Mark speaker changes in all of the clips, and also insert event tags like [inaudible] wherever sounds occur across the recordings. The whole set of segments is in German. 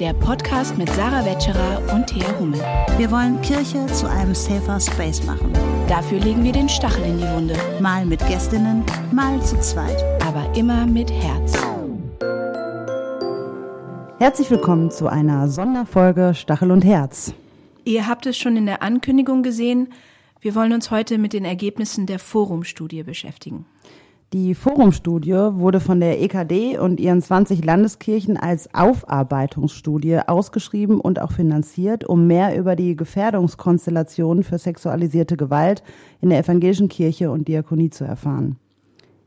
Speaker 1: der Podcast mit Sarah Wetscherer und Thea Hummel.
Speaker 2: Wir wollen Kirche zu einem safer Space machen.
Speaker 1: Dafür legen wir den Stachel in die Wunde.
Speaker 2: Mal mit Gästinnen, mal zu zweit.
Speaker 1: Aber immer mit Herz.
Speaker 3: Herzlich willkommen zu einer Sonderfolge Stachel und Herz.
Speaker 1: Ihr habt es schon in der Ankündigung gesehen. Wir wollen uns heute mit den Ergebnissen der Forumstudie beschäftigen.
Speaker 3: Die Forumstudie wurde von der EKD und ihren 20 Landeskirchen als Aufarbeitungsstudie ausgeschrieben und auch finanziert, um mehr über die Gefährdungskonstellationen für sexualisierte Gewalt in der evangelischen Kirche und Diakonie zu erfahren.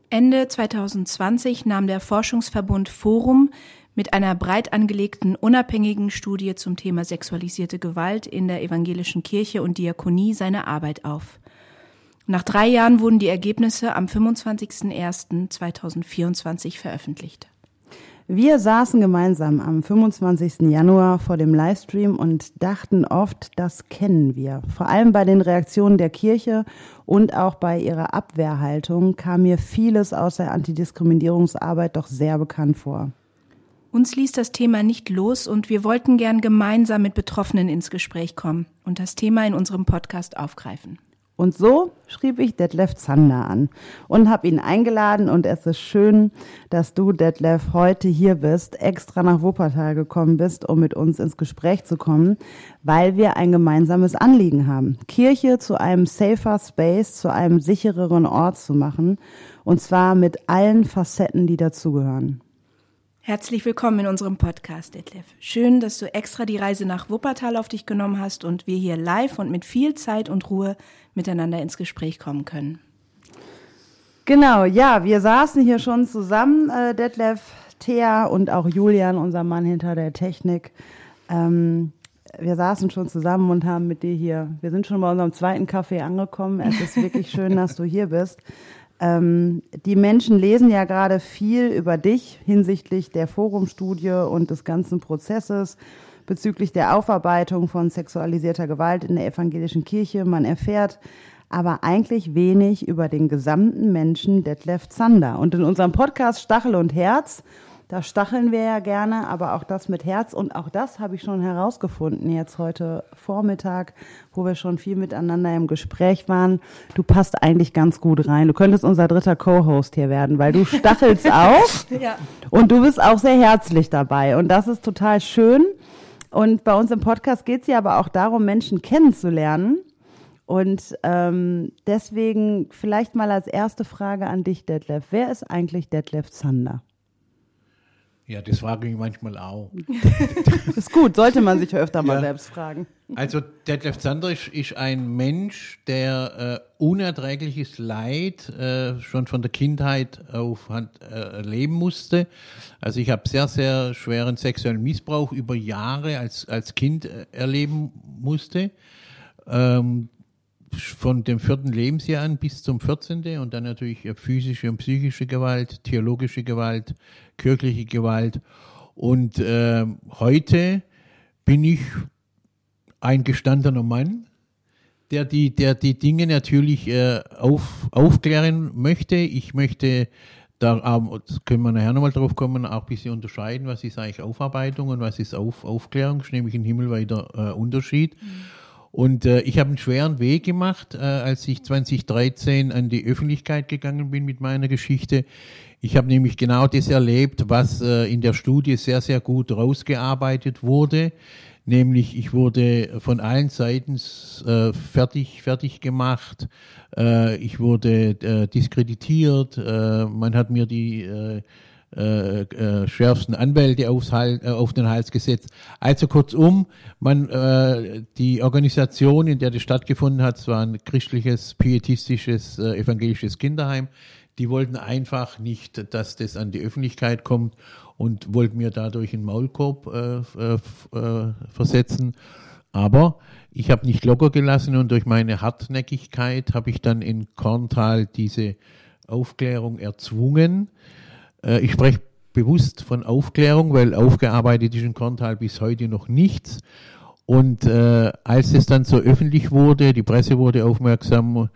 Speaker 1: Ende 2020 nahm der Forschungsverbund Forum mit einer breit angelegten unabhängigen Studie zum Thema sexualisierte Gewalt in der evangelischen Kirche und Diakonie seine Arbeit auf. Nach drei Jahren wurden die Ergebnisse am 25.01.2024 veröffentlicht.
Speaker 3: Wir saßen gemeinsam am 25. Januar vor dem Livestream und dachten oft, das kennen wir. Vor allem bei den Reaktionen der Kirche und auch bei ihrer Abwehrhaltung kam mir vieles aus der Antidiskriminierungsarbeit doch sehr bekannt vor.
Speaker 1: Uns ließ das Thema nicht los und wir wollten gern gemeinsam mit Betroffenen ins Gespräch kommen und das Thema in unserem Podcast aufgreifen.
Speaker 3: Und so schrieb ich Detlef Zander an und habe ihn eingeladen und es ist schön, dass du, Detlef, heute hier bist, extra nach Wuppertal gekommen bist, um mit uns ins Gespräch zu kommen, weil wir ein gemeinsames Anliegen haben, Kirche zu einem safer Space, zu einem sichereren Ort zu machen und zwar mit allen Facetten, die dazugehören.
Speaker 1: Herzlich willkommen in unserem Podcast, Detlef. Schön, dass du extra die Reise nach Wuppertal auf dich genommen hast und wir hier live und mit viel Zeit und Ruhe miteinander ins Gespräch kommen können.
Speaker 3: Genau, ja, wir saßen hier schon zusammen, äh, Detlef, Thea und auch Julian, unser Mann hinter der Technik. Ähm, wir saßen schon zusammen und haben mit dir hier, wir sind schon bei unserem zweiten Kaffee angekommen. Es ist wirklich [laughs] schön, dass du hier bist. Ähm, die Menschen lesen ja gerade viel über dich hinsichtlich der Forumstudie und des ganzen Prozesses bezüglich der Aufarbeitung von sexualisierter Gewalt in der evangelischen Kirche. Man erfährt aber eigentlich wenig über den gesamten Menschen Detlef Zander. Und in unserem Podcast Stachel und Herz da stacheln wir ja gerne, aber auch das mit Herz. Und auch das habe ich schon herausgefunden jetzt heute Vormittag, wo wir schon viel miteinander im Gespräch waren. Du passt eigentlich ganz gut rein. Du könntest unser dritter Co-Host hier werden, weil du stachelst [laughs] auch. ja. Und du bist auch sehr herzlich dabei. Und das ist total schön. Und bei uns im Podcast geht es ja aber auch darum, Menschen kennenzulernen. Und ähm, deswegen vielleicht mal als erste Frage an dich, Detlef. Wer ist eigentlich Detlef Zander?
Speaker 4: Ja, das frage ich manchmal auch.
Speaker 3: das [laughs] ist gut, sollte man sich öfter mal ja. selbst fragen.
Speaker 4: Also Detlef Zandrich ist ein Mensch, der äh, unerträgliches Leid äh, schon von der Kindheit auf äh, erleben musste. Also ich habe sehr, sehr schweren sexuellen Missbrauch über Jahre als, als Kind äh, erleben musste. Ähm, von dem vierten Lebensjahr an bis zum 14. und dann natürlich physische und psychische Gewalt, theologische Gewalt, kirchliche Gewalt. Und äh, heute bin ich ein gestandener Mann, der die, der die Dinge natürlich äh, auf, aufklären möchte. Ich möchte da ähm, können wir nachher nochmal drauf kommen, auch ein bisschen unterscheiden, was ist eigentlich Aufarbeitung und was ist auf, Aufklärung, das ist nämlich ein himmelweiter äh, Unterschied. Mhm. Und äh, ich habe einen schweren Weg gemacht, äh, als ich 2013 an die Öffentlichkeit gegangen bin mit meiner Geschichte. Ich habe nämlich genau das erlebt, was äh, in der Studie sehr, sehr gut rausgearbeitet wurde. Nämlich ich wurde von allen Seiten äh, fertig, fertig gemacht. Äh, ich wurde äh, diskreditiert. Äh, man hat mir die äh, äh, äh, schärfsten Anwälte aufs Hals, äh, auf den Hals gesetzt. Also kurzum, man, äh, die Organisation, in der das stattgefunden hat, war ein christliches, pietistisches, äh, evangelisches Kinderheim, die wollten einfach nicht, dass das an die Öffentlichkeit kommt und wollten mir dadurch einen Maulkorb äh, äh, äh versetzen. Aber ich habe nicht locker gelassen und durch meine Hartnäckigkeit habe ich dann in Korntal diese Aufklärung erzwungen. Äh, ich spreche bewusst von Aufklärung, weil aufgearbeitet ist in Korntal bis heute noch nichts. Und äh, als es dann so öffentlich wurde, die Presse wurde aufmerksam,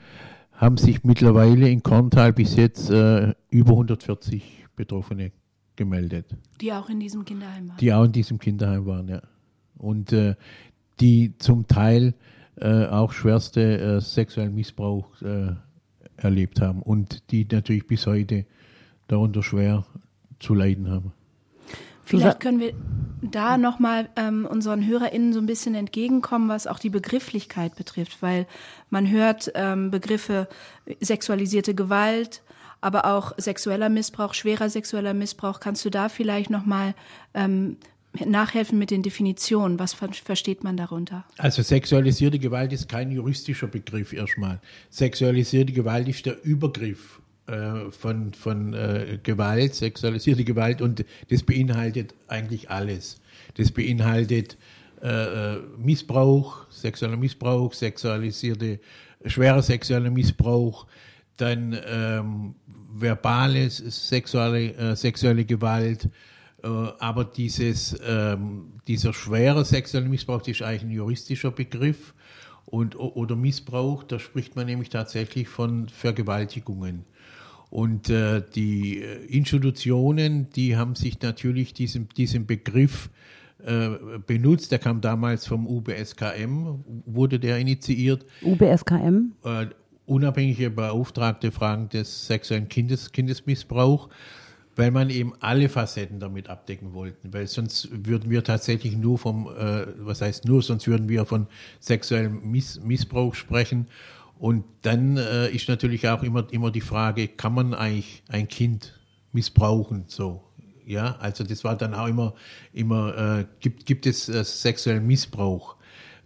Speaker 4: haben sich mittlerweile in Korntal bis jetzt äh, über 140 Betroffene gemeldet.
Speaker 1: Die auch in diesem Kinderheim waren.
Speaker 4: Die auch in diesem Kinderheim waren, ja. Und äh, die zum Teil äh, auch schwerste äh, sexuellen Missbrauch erlebt haben und die natürlich bis heute darunter schwer zu leiden haben.
Speaker 1: Vielleicht können wir da nochmal ähm, unseren HörerInnen so ein bisschen entgegenkommen, was auch die Begrifflichkeit betrifft, weil man hört ähm, Begriffe sexualisierte Gewalt, aber auch sexueller Missbrauch, schwerer sexueller Missbrauch. Kannst du da vielleicht nochmal ähm, nachhelfen mit den Definitionen? Was ver versteht man darunter?
Speaker 4: Also sexualisierte Gewalt ist kein juristischer Begriff erstmal. Sexualisierte Gewalt ist der Übergriff von, von äh, Gewalt, sexualisierte Gewalt und das beinhaltet eigentlich alles. Das beinhaltet äh, äh Missbrauch, sexueller Missbrauch, sexualisierte, schwerer sexueller Missbrauch, dann ähm, verbale sexuelle, äh, sexuelle Gewalt, äh, aber dieses, ähm, dieser schwere sexuelle Missbrauch das ist eigentlich ein juristischer Begriff und, oder Missbrauch, da spricht man nämlich tatsächlich von Vergewaltigungen. Und äh, die äh, Institutionen, die haben sich natürlich diesem, diesem Begriff äh, benutzt. Der kam damals vom UBSKM, wurde der initiiert.
Speaker 3: UBSKM?
Speaker 4: Äh, unabhängige Beauftragte Fragen des sexuellen Kindes, Kindesmissbrauch, weil man eben alle Facetten damit abdecken wollten. Weil sonst würden wir tatsächlich nur vom, äh, was heißt nur, sonst würden wir von sexuellem Miss, Missbrauch sprechen. Und dann äh, ist natürlich auch immer, immer die Frage, kann man eigentlich ein Kind missbrauchen? So, ja, also das war dann auch immer, immer äh, gibt, gibt es äh, sexuellen Missbrauch?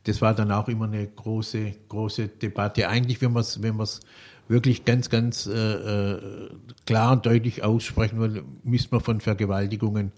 Speaker 4: Das war dann auch immer eine große, große Debatte. Eigentlich, wenn man es wenn wirklich ganz, ganz äh, äh, klar und deutlich aussprechen will, müsste man von Vergewaltigungen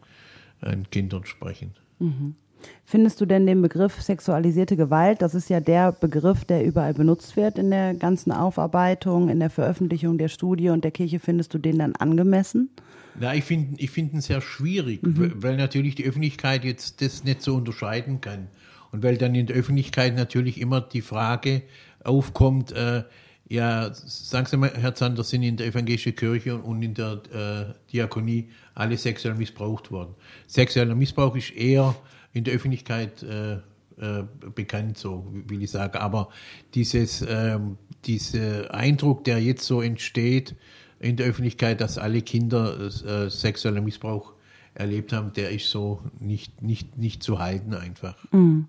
Speaker 4: an Kindern sprechen.
Speaker 3: Mhm. Findest du denn den Begriff sexualisierte Gewalt, das ist ja der Begriff, der überall benutzt wird in der ganzen Aufarbeitung, in der Veröffentlichung der Studie und der Kirche, findest du den dann angemessen?
Speaker 4: Na, ich finde ich find ihn sehr schwierig, mhm. weil natürlich die Öffentlichkeit jetzt das nicht so unterscheiden kann. Und weil dann in der Öffentlichkeit natürlich immer die Frage aufkommt, äh, ja, sagen Sie mal, Herr Zander, sind in der evangelischen Kirche und in der äh, Diakonie alle sexuell missbraucht worden. Sexueller Missbrauch ist eher in der Öffentlichkeit äh, äh, bekannt, so will ich sagen. Aber dieses, ähm, dieser Eindruck, der jetzt so entsteht in der Öffentlichkeit, dass alle Kinder äh, sexuellen Missbrauch erlebt haben, der ist so nicht, nicht, nicht zu halten einfach.
Speaker 3: Mhm.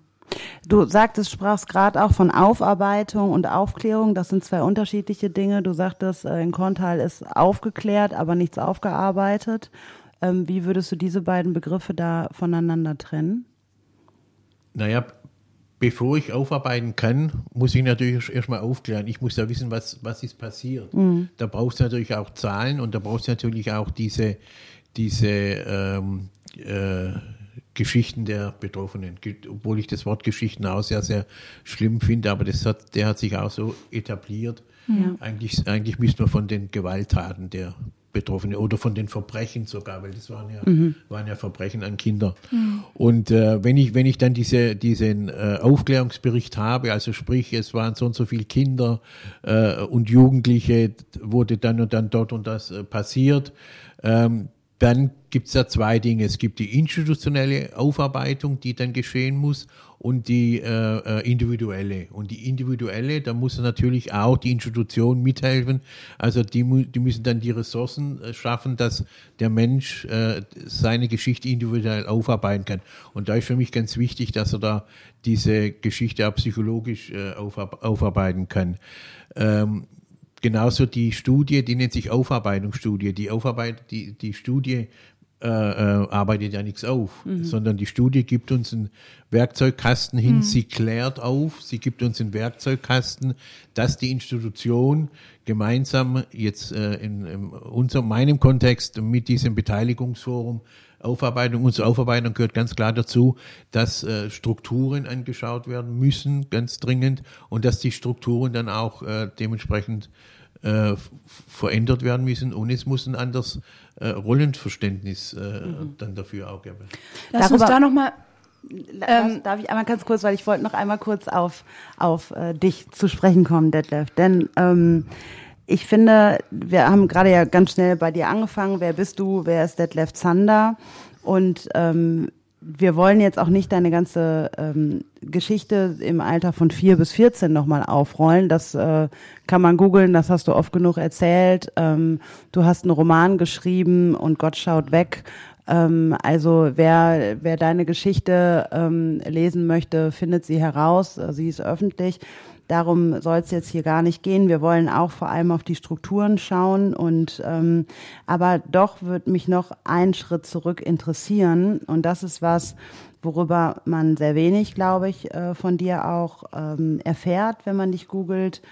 Speaker 3: Du sagtest, sprachst gerade auch von Aufarbeitung und Aufklärung. Das sind zwei unterschiedliche Dinge. Du sagtest, äh, in Korntal ist aufgeklärt, aber nichts aufgearbeitet. Ähm, wie würdest du diese beiden Begriffe da voneinander trennen?
Speaker 4: Naja, bevor ich aufarbeiten kann, muss ich natürlich erstmal aufklären. Ich muss ja wissen, was, was ist passiert. Mhm. Da brauchst du natürlich auch Zahlen und da brauchst du natürlich auch diese, diese ähm, äh, Geschichten der Betroffenen. Obwohl ich das Wort Geschichten auch sehr, sehr schlimm finde, aber das hat, der hat sich auch so etabliert. Ja. Eigentlich, eigentlich müsste man von den Gewalttaten der Betroffene oder von den Verbrechen sogar, weil das waren ja, mhm. waren ja Verbrechen an Kinder. Mhm. Und äh, wenn ich wenn ich dann diese diesen äh, Aufklärungsbericht habe, also sprich, es waren so und so viele Kinder äh, und Jugendliche, wurde dann und dann dort und das äh, passiert, ähm, dann gibt es ja zwei Dinge. Es gibt die institutionelle Aufarbeitung, die dann geschehen muss, und die äh, äh, individuelle. Und die individuelle, da muss natürlich auch die Institution mithelfen. Also die, die müssen dann die Ressourcen äh, schaffen, dass der Mensch äh, seine Geschichte individuell aufarbeiten kann. Und da ist für mich ganz wichtig, dass er da diese Geschichte auch psychologisch äh, aufarbeiten kann. Ähm, Genauso die Studie, die nennt sich Aufarbeitungsstudie. Die Aufarbeit, die, die Studie äh, äh, arbeitet ja nichts auf, mhm. sondern die Studie gibt uns einen Werkzeugkasten hin, mhm. sie klärt auf, sie gibt uns einen Werkzeugkasten, dass die Institution gemeinsam jetzt äh, in, in unserem, meinem Kontext mit diesem Beteiligungsforum Aufarbeitung, unsere Aufarbeitung gehört ganz klar dazu, dass äh, Strukturen angeschaut werden müssen, ganz dringend, und dass die Strukturen dann auch äh, dementsprechend äh, verändert werden müssen und es muss ein anderes äh, Rollenverständnis äh, mhm. dann dafür auch geben.
Speaker 1: Lass Darüber, uns da nochmal
Speaker 3: ähm, darf ich einmal ganz kurz, weil ich wollte noch einmal kurz auf, auf äh, dich zu sprechen kommen, Detlef. Denn ähm, ich finde, wir haben gerade ja ganz schnell bei dir angefangen. Wer bist du? Wer ist Detlef Zander? Und ähm, wir wollen jetzt auch nicht deine ganze ähm, Geschichte im Alter von vier bis 14 nochmal aufrollen. Das äh, kann man googeln, das hast du oft genug erzählt. Ähm, du hast einen Roman geschrieben und Gott schaut weg. Ähm, also wer, wer deine Geschichte ähm, lesen möchte, findet sie heraus. Sie ist öffentlich. Darum soll es jetzt hier gar nicht gehen. Wir wollen auch vor allem auf die Strukturen schauen und ähm, aber doch wird mich noch ein Schritt zurück interessieren und das ist was, worüber man sehr wenig, glaube ich, äh, von dir auch ähm, erfährt, wenn man dich googelt.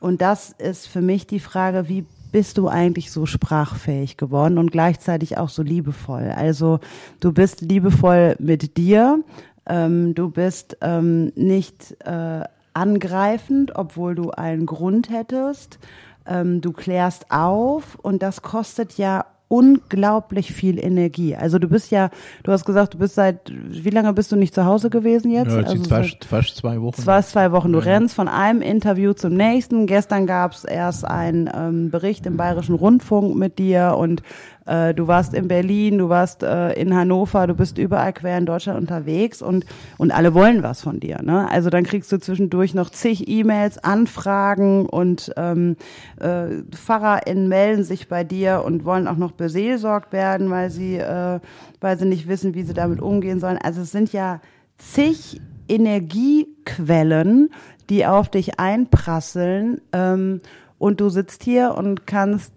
Speaker 3: Und das ist für mich die Frage, wie bist du eigentlich so sprachfähig geworden und gleichzeitig auch so liebevoll? Also du bist liebevoll mit dir, ähm, du bist ähm, nicht äh, angreifend, obwohl du einen Grund hättest. Ähm, du klärst auf und das kostet ja unglaublich viel Energie. Also du bist ja, du hast gesagt, du bist seit, wie lange bist du nicht zu Hause gewesen jetzt?
Speaker 4: Ja,
Speaker 3: also
Speaker 4: fast, fast zwei Wochen.
Speaker 3: Fast zwei Wochen. Du ja. rennst von einem Interview zum nächsten. Gestern gab es erst einen ähm, Bericht im Bayerischen Rundfunk mit dir und äh, du warst in Berlin, du warst äh, in Hannover, du bist überall quer in Deutschland unterwegs und, und alle wollen was von dir. Ne? Also dann kriegst du zwischendurch noch zig E-Mails, Anfragen und ähm, äh, PfarrerInnen melden sich bei dir und wollen auch noch beseelsorgt werden, weil sie, äh, weil sie nicht wissen, wie sie damit umgehen sollen. Also es sind ja zig Energiequellen, die auf dich einprasseln. Ähm, und du sitzt hier und kannst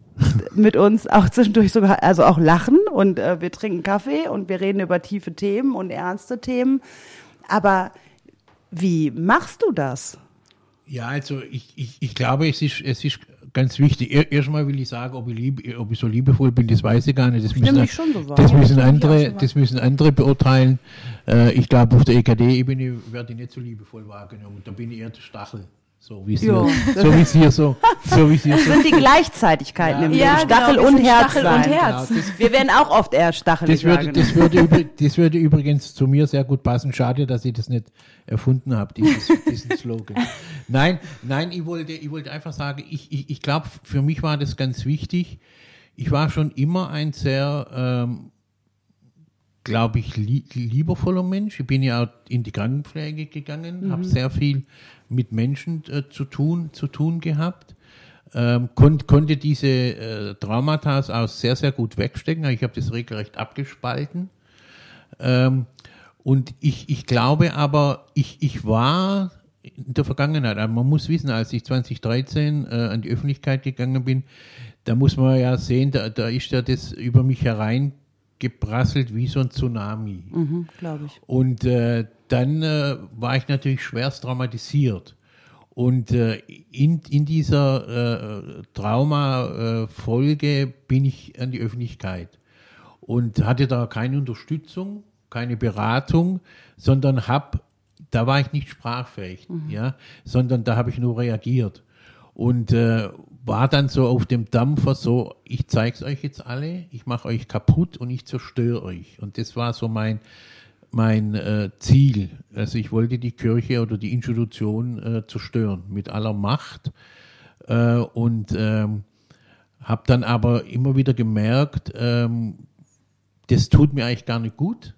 Speaker 3: mit uns auch zwischendurch sogar, also auch lachen und äh, wir trinken Kaffee und wir reden über tiefe Themen und ernste Themen. Aber wie machst du das?
Speaker 4: Ja, also ich, ich, ich glaube, es ist, es ist ganz wichtig. Erstmal will ich sagen, ob ich, lieb, ob ich so liebevoll bin, das weiß ich gar nicht. Das müssen, so das müssen andere, das müssen andere beurteilen. Äh, ich glaube, auf der EKD-Ebene werde ich nicht so liebevoll wahrgenommen. Da bin ich eher der Stachel. So wie es hier, so wie es hier so, so wie es hier
Speaker 3: das sind die Gleichzeitigkeiten ja. im Leben. Ja, Stachel, genau, und, Herz Stachel und Herz. Genau, wir werden auch oft eher Stachel.
Speaker 4: Das würde, das würde, das würde übrigens zu mir sehr gut passen. Schade, dass ich das nicht erfunden habe, dieses, diesen Slogan. Nein, nein, ich wollte, ich wollte einfach sagen, ich, ich, ich glaube, für mich war das ganz wichtig. Ich war schon immer ein sehr, ähm, glaube ich, li liebevoller Mensch. Ich bin ja auch in die Krankenpflege gegangen, mhm. habe sehr viel mit Menschen äh, zu tun zu tun gehabt. Ähm, kon konnte diese äh, Traumata auch sehr, sehr gut wegstecken. Ich habe das regelrecht abgespalten. Ähm, und ich, ich glaube aber, ich, ich war in der Vergangenheit, also man muss wissen, als ich 2013 äh, an die Öffentlichkeit gegangen bin, da muss man ja sehen, da, da ist ja das über mich hereingeprasselt wie so ein Tsunami.
Speaker 3: Mhm, glaube ich.
Speaker 4: Und äh, dann äh, war ich natürlich schwerst traumatisiert. Und äh, in, in dieser äh, Trauma-Folge bin ich an die Öffentlichkeit und hatte da keine Unterstützung, keine Beratung, sondern hab, da war ich nicht sprachfähig, mhm. ja, sondern da habe ich nur reagiert und äh, war dann so auf dem Dampfer so, ich zeig's euch jetzt alle, ich mache euch kaputt und ich zerstöre euch. Und das war so mein mein äh, Ziel. Also ich wollte die Kirche oder die Institution äh, zerstören mit aller Macht äh, und ähm, habe dann aber immer wieder gemerkt, ähm, das tut mir eigentlich gar nicht gut.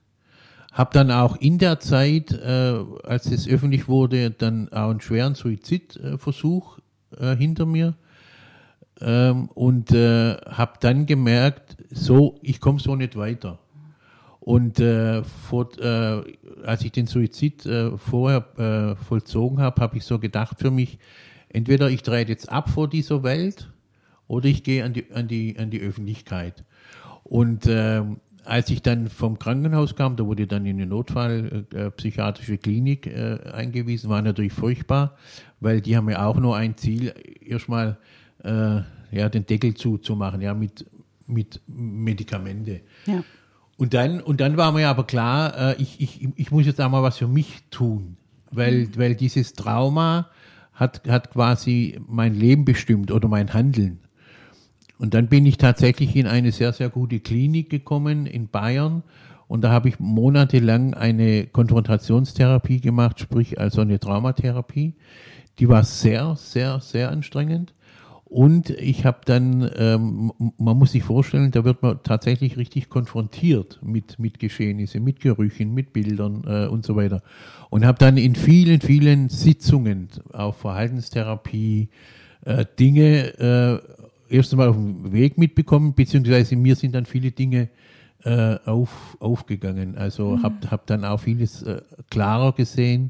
Speaker 4: Habe dann auch in der Zeit, äh, als es öffentlich wurde, dann auch einen schweren Suizidversuch äh, hinter mir ähm, und äh, habe dann gemerkt, so, ich komme so nicht weiter. Und äh, vor, äh, als ich den Suizid äh, vorher äh, vollzogen habe, habe ich so gedacht für mich, entweder ich trete jetzt ab vor dieser Welt oder ich gehe an die, an die, an die Öffentlichkeit. Und äh, als ich dann vom Krankenhaus kam, da wurde dann in eine Notfallpsychiatrische äh, Klinik äh, eingewiesen, war natürlich furchtbar, weil die haben ja auch nur ein Ziel, erstmal ja, den Deckel zuzumachen, ja, mit, mit Medikamente. Ja. Und dann, und dann war mir aber klar, äh, ich, ich, ich muss jetzt einmal was für mich tun, weil, mhm. weil dieses Trauma hat, hat quasi mein Leben bestimmt oder mein Handeln. Und dann bin ich tatsächlich in eine sehr, sehr gute Klinik gekommen in Bayern und da habe ich monatelang eine Konfrontationstherapie gemacht, sprich also eine Traumatherapie. Die war sehr, sehr, sehr anstrengend. Und ich habe dann, ähm, man muss sich vorstellen, da wird man tatsächlich richtig konfrontiert mit, mit Geschehnissen, mit Gerüchen, mit Bildern äh, und so weiter. Und habe dann in vielen, vielen Sitzungen, auch Verhaltenstherapie, äh, Dinge äh, erst einmal auf dem Weg mitbekommen, beziehungsweise mir sind dann viele Dinge äh, auf, aufgegangen. Also mhm. habe hab dann auch vieles äh, klarer gesehen,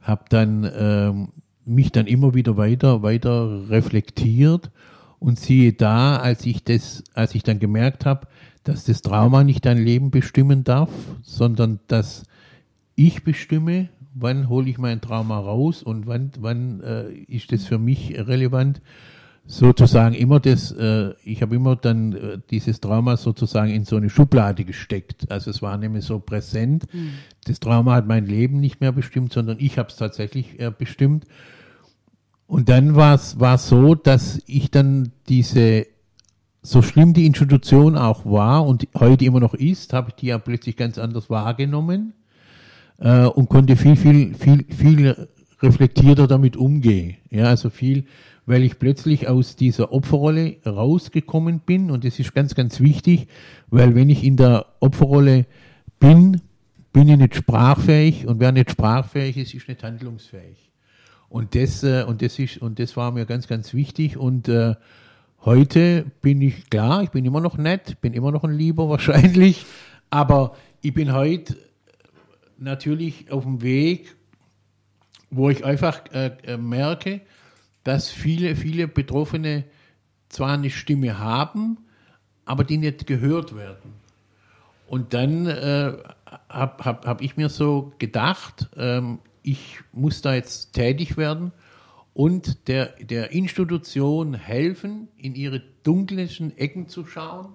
Speaker 4: habe dann ähm, mich dann immer wieder weiter, weiter reflektiert und siehe da, als ich das, als ich dann gemerkt habe, dass das Trauma nicht dein Leben bestimmen darf, sondern dass ich bestimme, wann hole ich mein Trauma raus und wann, wann äh, ist das für mich relevant, sozusagen immer das, äh, ich habe immer dann äh, dieses Trauma sozusagen in so eine Schublade gesteckt. Also es war nämlich so präsent. Mhm. Das Trauma hat mein Leben nicht mehr bestimmt, sondern ich habe es tatsächlich äh, bestimmt. Und dann war es war so, dass ich dann diese, so schlimm die Institution auch war und heute immer noch ist, habe ich die ja plötzlich ganz anders wahrgenommen äh, und konnte viel, viel, viel, viel reflektierter damit umgehen. Ja, also viel, weil ich plötzlich aus dieser Opferrolle rausgekommen bin und das ist ganz, ganz wichtig, weil wenn ich in der Opferrolle bin, bin ich nicht sprachfähig und wer nicht sprachfähig ist, ist nicht handlungsfähig. Und das, äh, und das ist, und das war mir ganz, ganz wichtig. Und äh, heute bin ich klar, ich bin immer noch nett, bin immer noch ein Lieber [laughs] wahrscheinlich, aber ich bin heute natürlich auf dem Weg, wo ich einfach äh, äh, merke, dass viele, viele Betroffene zwar eine Stimme haben, aber die nicht gehört werden. Und dann äh, habe hab, hab ich mir so gedacht, ähm, ich muss da jetzt tätig werden und der, der Institution helfen, in ihre dunkelsten Ecken zu schauen,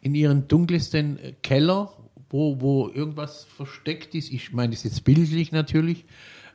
Speaker 4: in ihren dunkelsten Keller, wo, wo irgendwas versteckt ist. Ich meine das jetzt bildlich natürlich.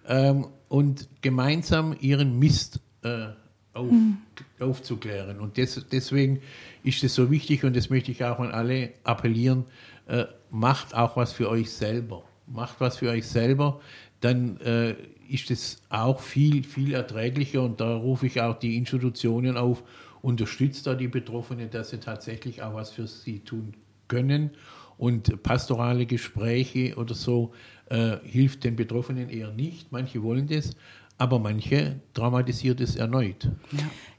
Speaker 4: Ähm, und gemeinsam ihren Mist äh, auf, mhm. aufzuklären. Und des, deswegen ist es so wichtig und das möchte ich auch an alle appellieren, äh, macht auch was für euch selber. Macht was für euch selber, dann äh, ist es auch viel, viel erträglicher und da rufe ich auch die Institutionen auf, unterstützt da die Betroffenen, dass sie tatsächlich auch was für sie tun können und pastorale Gespräche oder so äh, hilft den Betroffenen eher nicht. Manche wollen das, aber manche traumatisiert es erneut.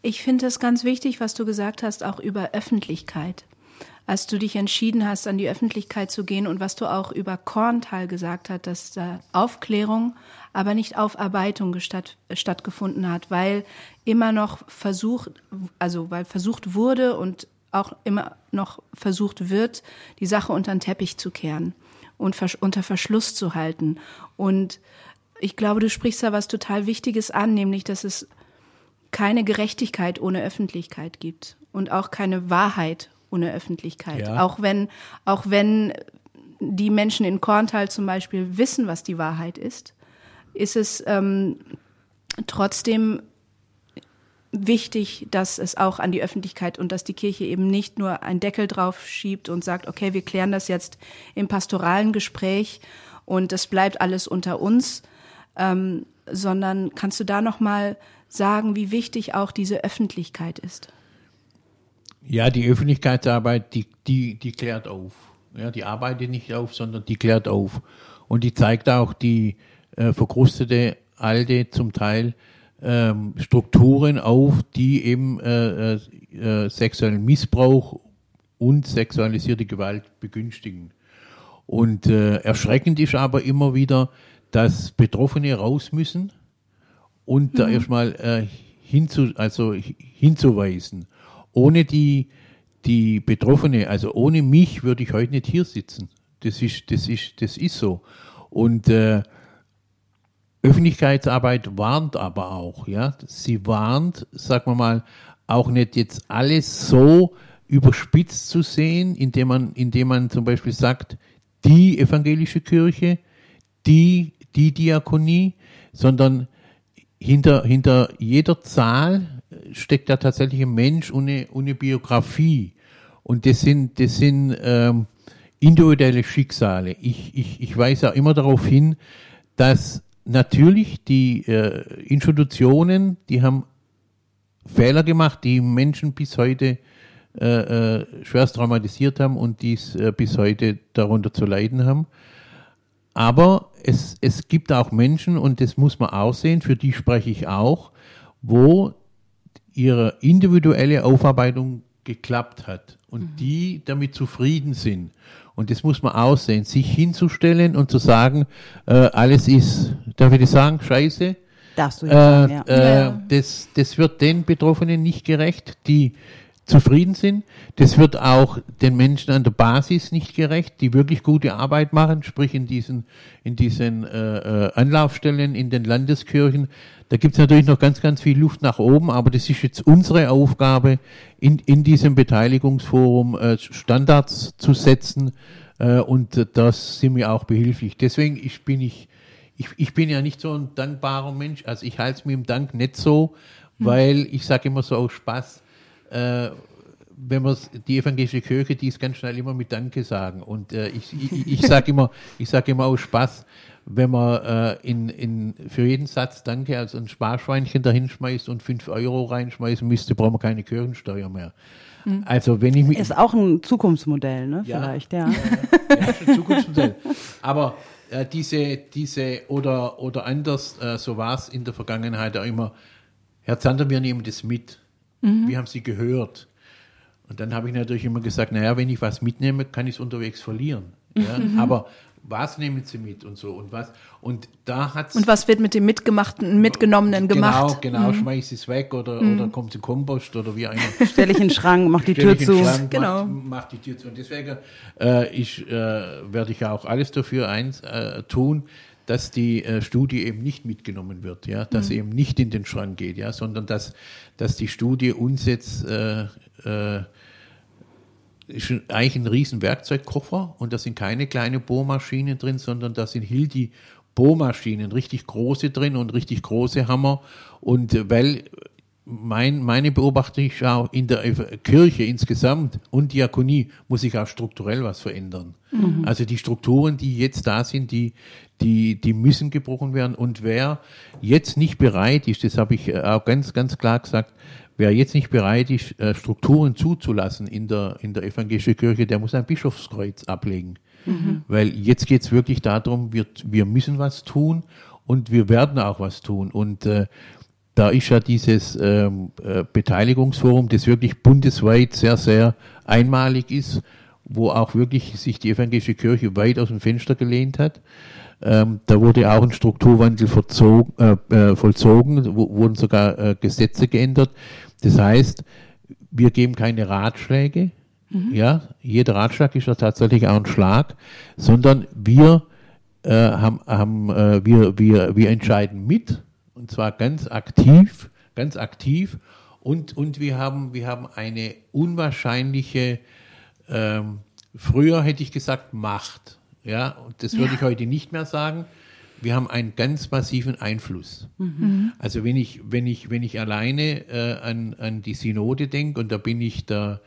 Speaker 1: Ich finde es ganz wichtig, was du gesagt hast, auch über Öffentlichkeit als du dich entschieden hast, an die Öffentlichkeit zu gehen und was du auch über Korntal gesagt hast, dass da Aufklärung, aber nicht Aufarbeitung gestatt, stattgefunden hat, weil immer noch versucht, also weil versucht wurde und auch immer noch versucht wird, die Sache unter den Teppich zu kehren und unter Verschluss zu halten. Und ich glaube, du sprichst da was total Wichtiges an, nämlich, dass es keine Gerechtigkeit ohne Öffentlichkeit gibt und auch keine Wahrheit ohne Öffentlichkeit. Ja. Auch wenn, auch wenn die Menschen in Korntal zum Beispiel wissen, was die Wahrheit ist, ist es ähm, trotzdem wichtig, dass es auch an die Öffentlichkeit und dass die Kirche eben nicht nur einen Deckel drauf schiebt und sagt, okay, wir klären das jetzt im pastoralen Gespräch und es bleibt alles unter uns, ähm, sondern kannst du da noch mal sagen, wie wichtig auch diese Öffentlichkeit ist?
Speaker 4: Ja, die Öffentlichkeitsarbeit, die, die, die klärt auf. Ja, die arbeitet nicht auf, sondern die klärt auf. Und die zeigt auch die äh, verkrustete, alte, zum Teil ähm, Strukturen auf, die eben äh, äh, sexuellen Missbrauch und sexualisierte Gewalt begünstigen. Und äh, erschreckend ist aber immer wieder, dass Betroffene raus müssen und mhm. da erstmal äh, hinzu, also hinzuweisen ohne die, die Betroffene, also ohne mich würde ich heute nicht hier sitzen. Das ist, das ist, das ist so. Und äh, Öffentlichkeitsarbeit warnt aber auch, ja. Sie warnt, sagen wir mal, auch nicht jetzt alles so überspitzt zu sehen, indem man, indem man zum Beispiel sagt, die evangelische Kirche, die, die Diakonie, sondern hinter, hinter jeder Zahl steckt da tatsächlich ein Mensch und eine Biografie. Und das sind, das sind ähm, individuelle Schicksale. Ich, ich, ich weise auch immer darauf hin, dass natürlich die äh, Institutionen, die haben Fehler gemacht, die Menschen bis heute äh, äh, schwerst traumatisiert haben und dies äh, bis heute darunter zu leiden haben. Aber es, es gibt auch Menschen, und das muss man auch sehen, für die spreche ich auch, wo ihre individuelle Aufarbeitung geklappt hat und mhm. die damit zufrieden sind. Und das muss man aussehen, sich hinzustellen und zu sagen, äh, alles ist, darf ich das sagen, scheiße.
Speaker 3: Darfst du
Speaker 4: ja äh, sagen, ja. Äh, das, das wird den Betroffenen nicht gerecht, die zufrieden sind. Das wird auch den Menschen an der Basis nicht gerecht, die wirklich gute Arbeit machen, sprich in diesen, in diesen äh, äh Anlaufstellen, in den Landeskirchen. Da gibt es natürlich noch ganz, ganz viel Luft nach oben, aber das ist jetzt unsere Aufgabe, in, in diesem Beteiligungsforum äh, Standards zu setzen äh, und das sind wir auch behilflich. Deswegen ich bin ich, ich, ich bin ja nicht so ein dankbarer Mensch, also ich halte es mir im Dank nicht so, hm. weil ich sage immer so aus Spaß, äh, wenn man die evangelische Kirche, die ist ganz schnell immer mit Danke sagen. Und äh, ich, ich, ich sage immer, [laughs] ich sage immer aus Spaß, wenn man äh, in, in, für jeden Satz Danke als ein Sparschweinchen dahinschmeißt und fünf Euro reinschmeißen müsste, brauchen wir keine Kirchensteuer mehr.
Speaker 3: Hm. Also wenn ich mich ist auch ein Zukunftsmodell, ne? Ja, Vielleicht, ja.
Speaker 4: ja, ja ist ein Zukunftsmodell. Aber äh, diese, diese oder oder anders, äh, so war es in der Vergangenheit auch immer. Herr Zander, wir nehmen das mit. Mhm. Wir haben sie gehört. Und dann habe ich natürlich immer gesagt, naja, wenn ich was mitnehme, kann ich es unterwegs verlieren. Ja? Mhm. Aber was nehmen sie mit und so und was und da hat's
Speaker 1: und was wird mit dem mitgemachten mitgenommenen
Speaker 4: genau,
Speaker 1: gemacht
Speaker 4: genau genau mhm. schmeiß es weg oder mhm. oder kommt zu Kompost oder wie auch immer
Speaker 3: stelle ich in den Schrank mach die Tür zu
Speaker 4: Schrank, genau mach, mach, die Tür zu und deswegen äh, ich äh, werde ich auch alles dafür eins äh, tun dass die äh, Studie eben nicht mitgenommen wird, ja, dass mhm. eben nicht in den Schrank geht, ja, sondern dass, dass die Studie uns jetzt äh, äh, ist eigentlich ein riesen Werkzeugkoffer und da sind keine kleinen Bohrmaschinen drin, sondern da sind Hildi Bohrmaschinen, richtig große drin und richtig große Hammer. Und äh, weil mein, meine Beobachtung ist auch in der Kirche insgesamt und Diakonie muss sich auch strukturell was verändern. Mhm. Also die Strukturen, die jetzt da sind, die, die, die müssen gebrochen werden. Und wer jetzt nicht bereit ist, das habe ich äh, auch ganz, ganz klar gesagt, wer jetzt nicht bereit ist, äh, Strukturen zuzulassen in der, in der evangelischen Kirche, der muss ein Bischofskreuz ablegen. Mhm. Weil jetzt geht es wirklich darum, wir, wir müssen was tun und wir werden auch was tun. Und äh, da ist ja dieses ähm, äh, Beteiligungsforum, das wirklich bundesweit sehr, sehr einmalig ist, wo auch wirklich sich die evangelische Kirche weit aus dem Fenster gelehnt hat. Ähm, da wurde auch ein Strukturwandel äh, äh, vollzogen, wurden sogar äh, Gesetze geändert. Das heißt, wir geben keine Ratschläge, mhm. ja, jeder Ratschlag ist ja tatsächlich auch ein Schlag, sondern wir äh, haben, haben äh, wir, wir, wir entscheiden mit und zwar ganz aktiv, ganz aktiv und, und wir haben, wir haben eine unwahrscheinliche, ähm, früher hätte ich gesagt Macht, ja, und das würde ja. ich heute nicht mehr sagen. Wir haben einen ganz massiven Einfluss. Mhm. Also wenn ich, wenn ich, wenn ich alleine äh, an, an die Synode denke, und da bin ich da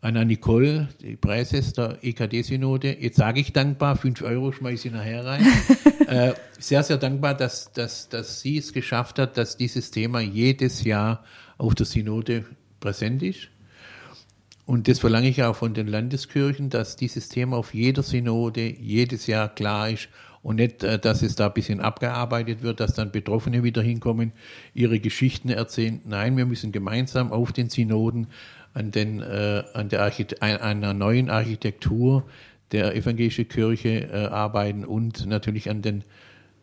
Speaker 4: Anna Nicole, die Preises der EKD-Synode, jetzt sage ich dankbar, fünf Euro schmeiße ich nachher rein. [laughs] äh, sehr, sehr dankbar, dass, dass, dass sie es geschafft hat, dass dieses Thema jedes Jahr auf der Synode präsent ist. Und das verlange ich auch von den Landeskirchen, dass dieses Thema auf jeder Synode jedes Jahr klar ist und nicht, äh, dass es da ein bisschen abgearbeitet wird, dass dann Betroffene wieder hinkommen, ihre Geschichten erzählen. Nein, wir müssen gemeinsam auf den Synoden an, den, äh, an der einer neuen Architektur der evangelischen Kirche äh, arbeiten und natürlich an den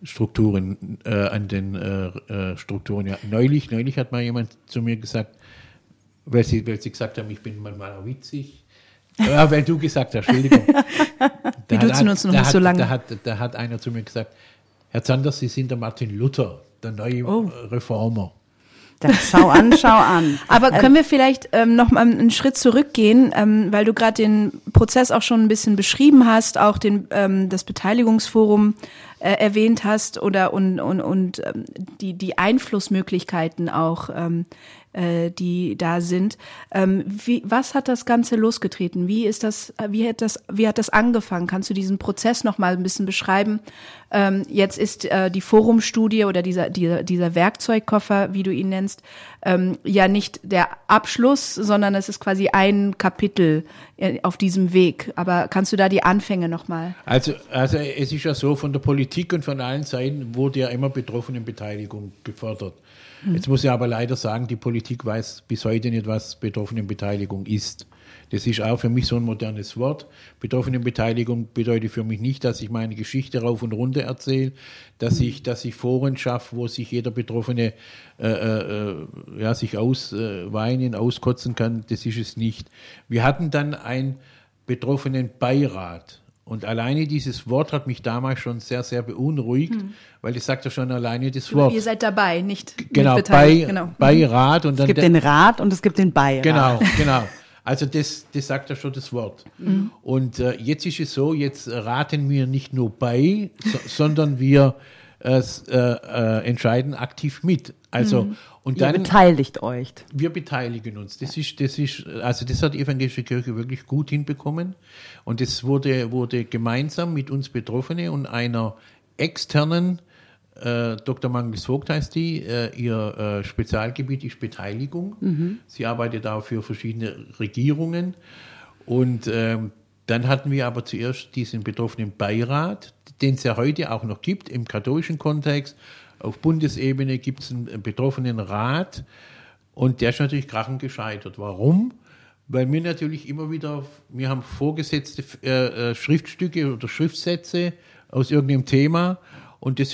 Speaker 4: Strukturen, äh, an den äh, äh Strukturen. Ja, neulich, neulich hat mal jemand zu mir gesagt, weil sie, weil sie gesagt haben, ich bin manchmal auch witzig. Ja, weil du gesagt hast, Entschuldigung. [laughs]
Speaker 1: Wir duzen uns noch nicht
Speaker 4: hat,
Speaker 1: so lange.
Speaker 4: Da hat, da hat einer zu mir gesagt, Herr Zanders, Sie sind der Martin Luther, der neue oh. Reformer.
Speaker 3: Da, schau an, schau an. [laughs]
Speaker 1: Aber können wir vielleicht ähm, noch mal einen Schritt zurückgehen, ähm, weil du gerade den Prozess auch schon ein bisschen beschrieben hast, auch den, ähm, das Beteiligungsforum äh, erwähnt hast oder und, und, und ähm, die, die Einflussmöglichkeiten auch ähm, äh, die da sind. Ähm, wie, was hat das Ganze losgetreten? Wie ist das, äh, wie hat das, wie hat das angefangen? Kannst du diesen Prozess noch mal ein bisschen beschreiben? Ähm, jetzt ist äh, die Forumstudie oder dieser, dieser, dieser Werkzeugkoffer, wie du ihn nennst, ähm, ja nicht der Abschluss, sondern es ist quasi ein Kapitel äh, auf diesem Weg. Aber kannst du da die Anfänge noch mal?
Speaker 4: Also, also es ist ja so, von der Politik und von allen Seiten wurde ja immer Betroffenenbeteiligung gefordert. Hm. Jetzt muss ich aber leider sagen, die Politik weiß bis heute nicht, was Betroffenenbeteiligung ist. Das ist auch für mich so ein modernes Wort. Betroffenenbeteiligung bedeutet für mich nicht, dass ich meine Geschichte rauf und runter erzähle, dass ich, dass ich Foren schaffe, wo sich jeder Betroffene äh, äh, ja, sich ausweinen, äh, auskotzen kann. Das ist es nicht. Wir hatten dann einen Betroffenenbeirat. Und alleine dieses Wort hat mich damals schon sehr, sehr beunruhigt, hm. weil es sagt ja schon alleine das Wort.
Speaker 1: Ihr seid dabei, nicht
Speaker 4: genau, bei, genau. bei Rat. Und
Speaker 3: dann es gibt den Rat und es gibt den Beirat.
Speaker 4: Genau, [laughs] genau. Also das, das sagt ja schon das Wort. Mhm. Und äh, jetzt ist es so, jetzt raten wir nicht nur bei, so, sondern wir äh, äh, entscheiden aktiv mit. Also mhm. Und dann
Speaker 3: Ihr beteiligt euch.
Speaker 4: Wir beteiligen uns. Das ist, das ist, also das hat die evangelische Kirche wirklich gut hinbekommen. Und das wurde, wurde gemeinsam mit uns Betroffene und einer externen äh, Dr. Mangels Vogt heißt die. Äh, ihr äh, Spezialgebiet ist Beteiligung. Mhm. Sie arbeitet auch für verschiedene Regierungen. Und ähm, dann hatten wir aber zuerst diesen betroffenen Beirat, den es ja heute auch noch gibt im katholischen Kontext. Auf Bundesebene gibt es einen betroffenen Rat und der ist natürlich krachend gescheitert. Warum? Weil wir natürlich immer wieder, wir haben vorgesetzte äh, äh Schriftstücke oder Schriftsätze aus irgendeinem Thema und das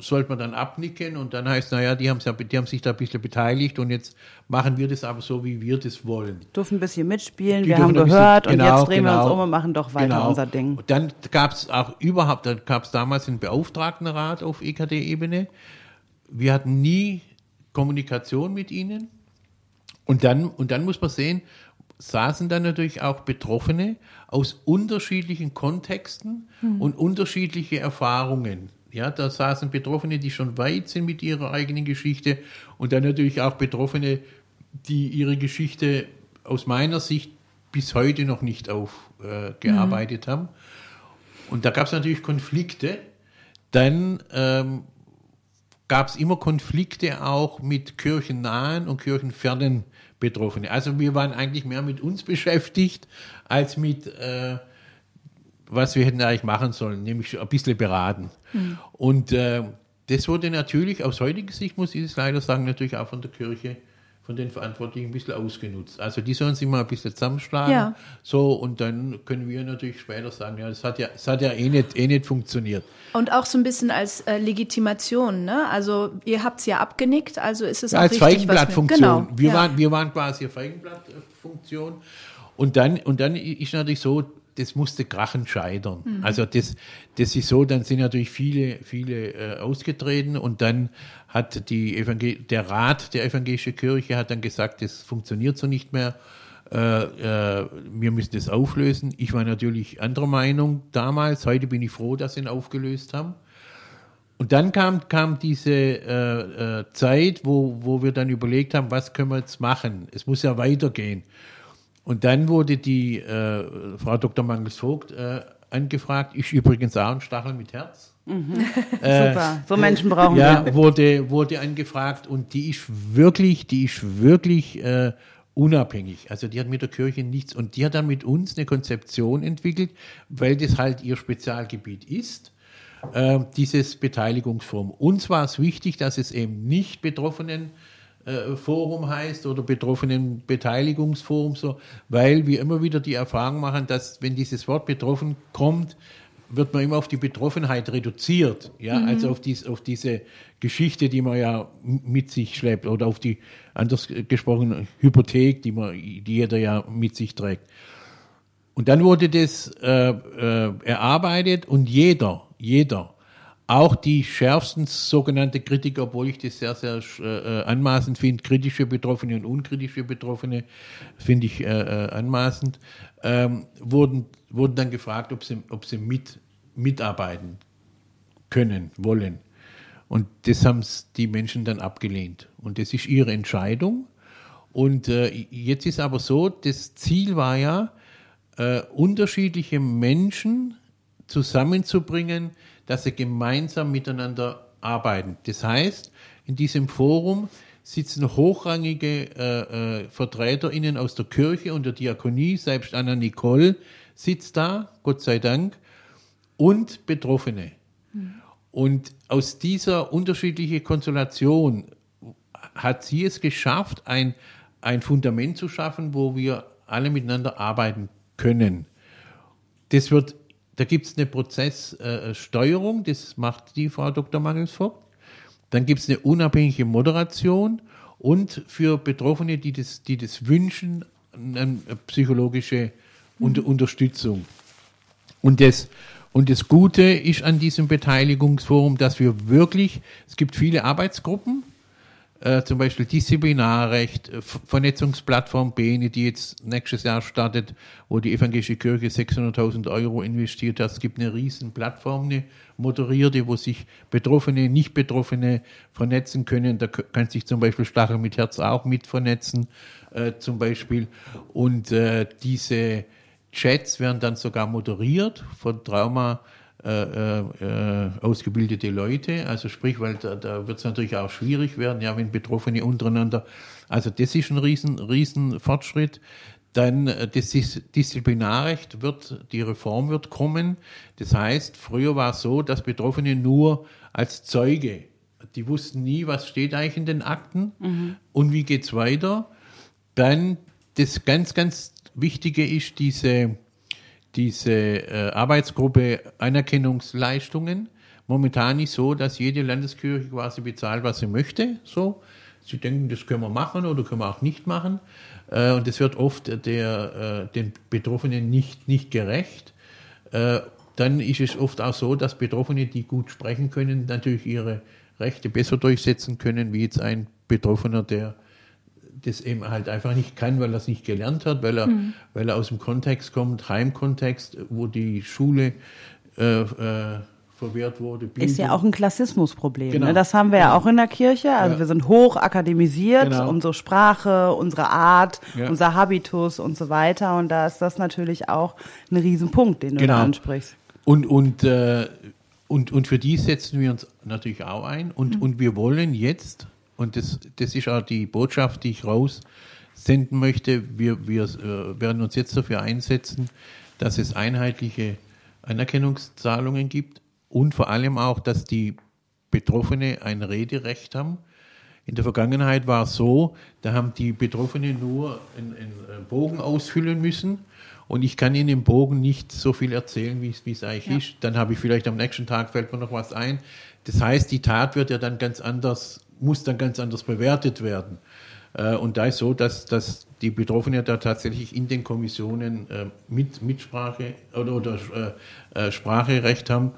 Speaker 4: sollte man dann abnicken und dann heißt, naja, die haben, die haben sich da ein bisschen beteiligt und jetzt machen wir das aber so, wie wir das wollen.
Speaker 3: Dürfen ein bisschen mitspielen, die wir haben gehört bisschen, genau, und jetzt drehen genau, wir uns genau. um und machen doch weiter
Speaker 4: genau.
Speaker 3: unser Ding.
Speaker 4: Und dann gab es auch überhaupt, dann gab es damals einen Beauftragtenrat auf EKD-Ebene. Wir hatten nie Kommunikation mit ihnen. Und dann, und dann muss man sehen, saßen dann natürlich auch Betroffene aus unterschiedlichen Kontexten hm. und unterschiedliche Erfahrungen. Ja, da saßen Betroffene, die schon weit sind mit ihrer eigenen Geschichte und dann natürlich auch Betroffene, die ihre Geschichte aus meiner Sicht bis heute noch nicht aufgearbeitet äh, mhm. haben. Und da gab es natürlich Konflikte. Dann ähm, gab es immer Konflikte auch mit kirchennahen und kirchenfernen Betroffenen. Also wir waren eigentlich mehr mit uns beschäftigt als mit äh, was wir hätten eigentlich machen sollen, nämlich ein bisschen beraten. Mhm. Und äh, das wurde natürlich, aus heutiger Sicht muss ich es leider sagen, natürlich auch von der Kirche, von den Verantwortlichen ein bisschen ausgenutzt. Also die sollen sich mal ein bisschen zusammenschlagen. Ja. So, und dann können wir natürlich später sagen, ja, das hat ja, das hat ja eh nicht, eh nicht funktioniert.
Speaker 1: Und auch so ein bisschen als äh, Legitimation, ne? Also ihr habt es ja abgenickt, also ist es
Speaker 4: ja,
Speaker 1: auch
Speaker 4: als
Speaker 1: richtig.
Speaker 4: Feigenblattfunktion. Genau, wir, ja. waren, wir waren quasi Feigenblattfunktion. Und dann, und dann ist natürlich so, das musste krachend scheitern. Mhm. Also das, das ist so, dann sind natürlich viele, viele äh, ausgetreten und dann hat die Evangel der Rat der evangelischen Kirche hat dann gesagt, das funktioniert so nicht mehr. Äh, äh, wir müssen das auflösen. Ich war natürlich anderer Meinung damals. Heute bin ich froh, dass sie ihn aufgelöst haben. Und dann kam, kam diese äh, äh, Zeit, wo, wo wir dann überlegt haben, was können wir jetzt machen? Es muss ja weitergehen. Und dann wurde die äh, Frau Dr. Mangels-Vogt äh, angefragt, ich übrigens auch ein Stachel mit Herz.
Speaker 3: Mhm. [laughs] Äh, Super, so Menschen brauchen
Speaker 4: ja, wir. Wurde, wurde angefragt und die ist wirklich, die ist wirklich äh, unabhängig. Also die hat mit der Kirche nichts und die hat dann mit uns eine Konzeption entwickelt, weil das halt ihr Spezialgebiet ist, äh, dieses Beteiligungsform. Uns war es wichtig, dass es eben nicht Betroffenen äh, Forum heißt oder Betroffenen Beteiligungsforum, so, weil wir immer wieder die Erfahrung machen, dass wenn dieses Wort betroffen kommt, wird man immer auf die Betroffenheit reduziert, ja, mhm. also auf, dies, auf diese Geschichte, die man ja mit sich schleppt oder auf die, anders gesprochen, Hypothek, die man, die jeder ja mit sich trägt. Und dann wurde das äh, äh, erarbeitet und jeder, jeder auch die schärfsten sogenannte Kritiker, obwohl ich das sehr, sehr äh, anmaßend finde, kritische Betroffene und unkritische Betroffene, finde ich äh, äh, anmaßend, ähm, wurden, wurden dann gefragt, ob sie, ob sie mit, mitarbeiten können, wollen. Und das haben die Menschen dann abgelehnt. Und das ist ihre Entscheidung. Und äh, jetzt ist aber so, das Ziel war ja, äh, unterschiedliche Menschen zusammenzubringen, dass sie gemeinsam miteinander arbeiten. Das heißt, in diesem Forum sitzen hochrangige äh, äh, VertreterInnen aus der Kirche und der Diakonie, selbst Anna Nicole sitzt da, Gott sei Dank, und Betroffene. Mhm. Und aus dieser unterschiedlichen Konstellation hat sie es geschafft, ein, ein Fundament zu schaffen, wo wir alle miteinander arbeiten können. Das wird, da gibt es eine Prozesssteuerung, äh, das macht die Frau Dr. Mangelsvogt. Dann gibt es eine unabhängige Moderation und für Betroffene, die das, die das wünschen, eine psychologische mhm. Unterstützung. Und das, und das Gute ist an diesem Beteiligungsforum, dass wir wirklich, es gibt viele Arbeitsgruppen, äh, zum Beispiel Disziplinarrecht, äh, Vernetzungsplattform Bene, die jetzt nächstes Jahr startet, wo die evangelische Kirche 600.000 Euro investiert hat. Es gibt eine riesen Plattform, eine moderierte, wo sich Betroffene, Nicht-Betroffene vernetzen können. Da kann sich zum Beispiel Stachel mit Herz auch mit vernetzen, äh, zum Beispiel. Und äh, diese Chats werden dann sogar moderiert von Trauma äh, äh, ausgebildete Leute. Also sprich, weil da, da wird es natürlich auch schwierig werden, ja, wenn Betroffene untereinander. Also das ist ein riesen, riesen Fortschritt. Dann äh, das Disziplinarrecht wird, die Reform wird kommen. Das heißt, früher war es so, dass Betroffene nur als Zeuge, die wussten nie, was steht eigentlich in den Akten mhm. und wie geht's weiter. Dann das ganz, ganz Wichtige ist diese diese äh, Arbeitsgruppe Anerkennungsleistungen. Momentan ist so, dass jede Landeskirche quasi bezahlt, was sie möchte. So, sie denken, das können wir machen oder können wir auch nicht machen. Äh, und das wird oft der, äh, den Betroffenen nicht, nicht gerecht. Äh, dann ist es oft auch so, dass Betroffene, die gut sprechen können, natürlich ihre Rechte besser durchsetzen können, wie jetzt ein Betroffener, der das eben halt einfach nicht kann, weil er es nicht gelernt hat, weil er, mhm. weil er aus dem Kontext kommt, Heimkontext, wo die Schule äh, äh, verwehrt wurde.
Speaker 3: Bildung. Ist ja auch ein Klassismusproblem. Genau. Ne? Das haben wir genau. ja auch in der Kirche. Also ja. wir sind hoch akademisiert, genau. unsere Sprache, unsere Art, ja. unser Habitus und so weiter. Und da ist das natürlich auch ein Riesenpunkt, den du genau. da ansprichst.
Speaker 4: Und, und, äh, und, und für die setzen wir uns natürlich auch ein. Und, mhm. und wir wollen jetzt und das, das ist auch die Botschaft, die ich raussenden möchte. Wir, wir äh, werden uns jetzt dafür einsetzen, dass es einheitliche Anerkennungszahlungen gibt und vor allem auch, dass die Betroffene ein Rederecht haben. In der Vergangenheit war es so, da haben die Betroffenen nur einen, einen Bogen ausfüllen müssen und ich kann in dem Bogen nicht so viel erzählen, wie es eigentlich ja. ist. Dann habe ich vielleicht am nächsten Tag fällt mir noch was ein. Das heißt, die Tat wird ja dann ganz anders muss dann ganz anders bewertet werden. Äh, und da ist so, dass, dass die Betroffenen da tatsächlich in den Kommissionen äh, mit Mitsprache oder, oder äh, Spracherecht haben,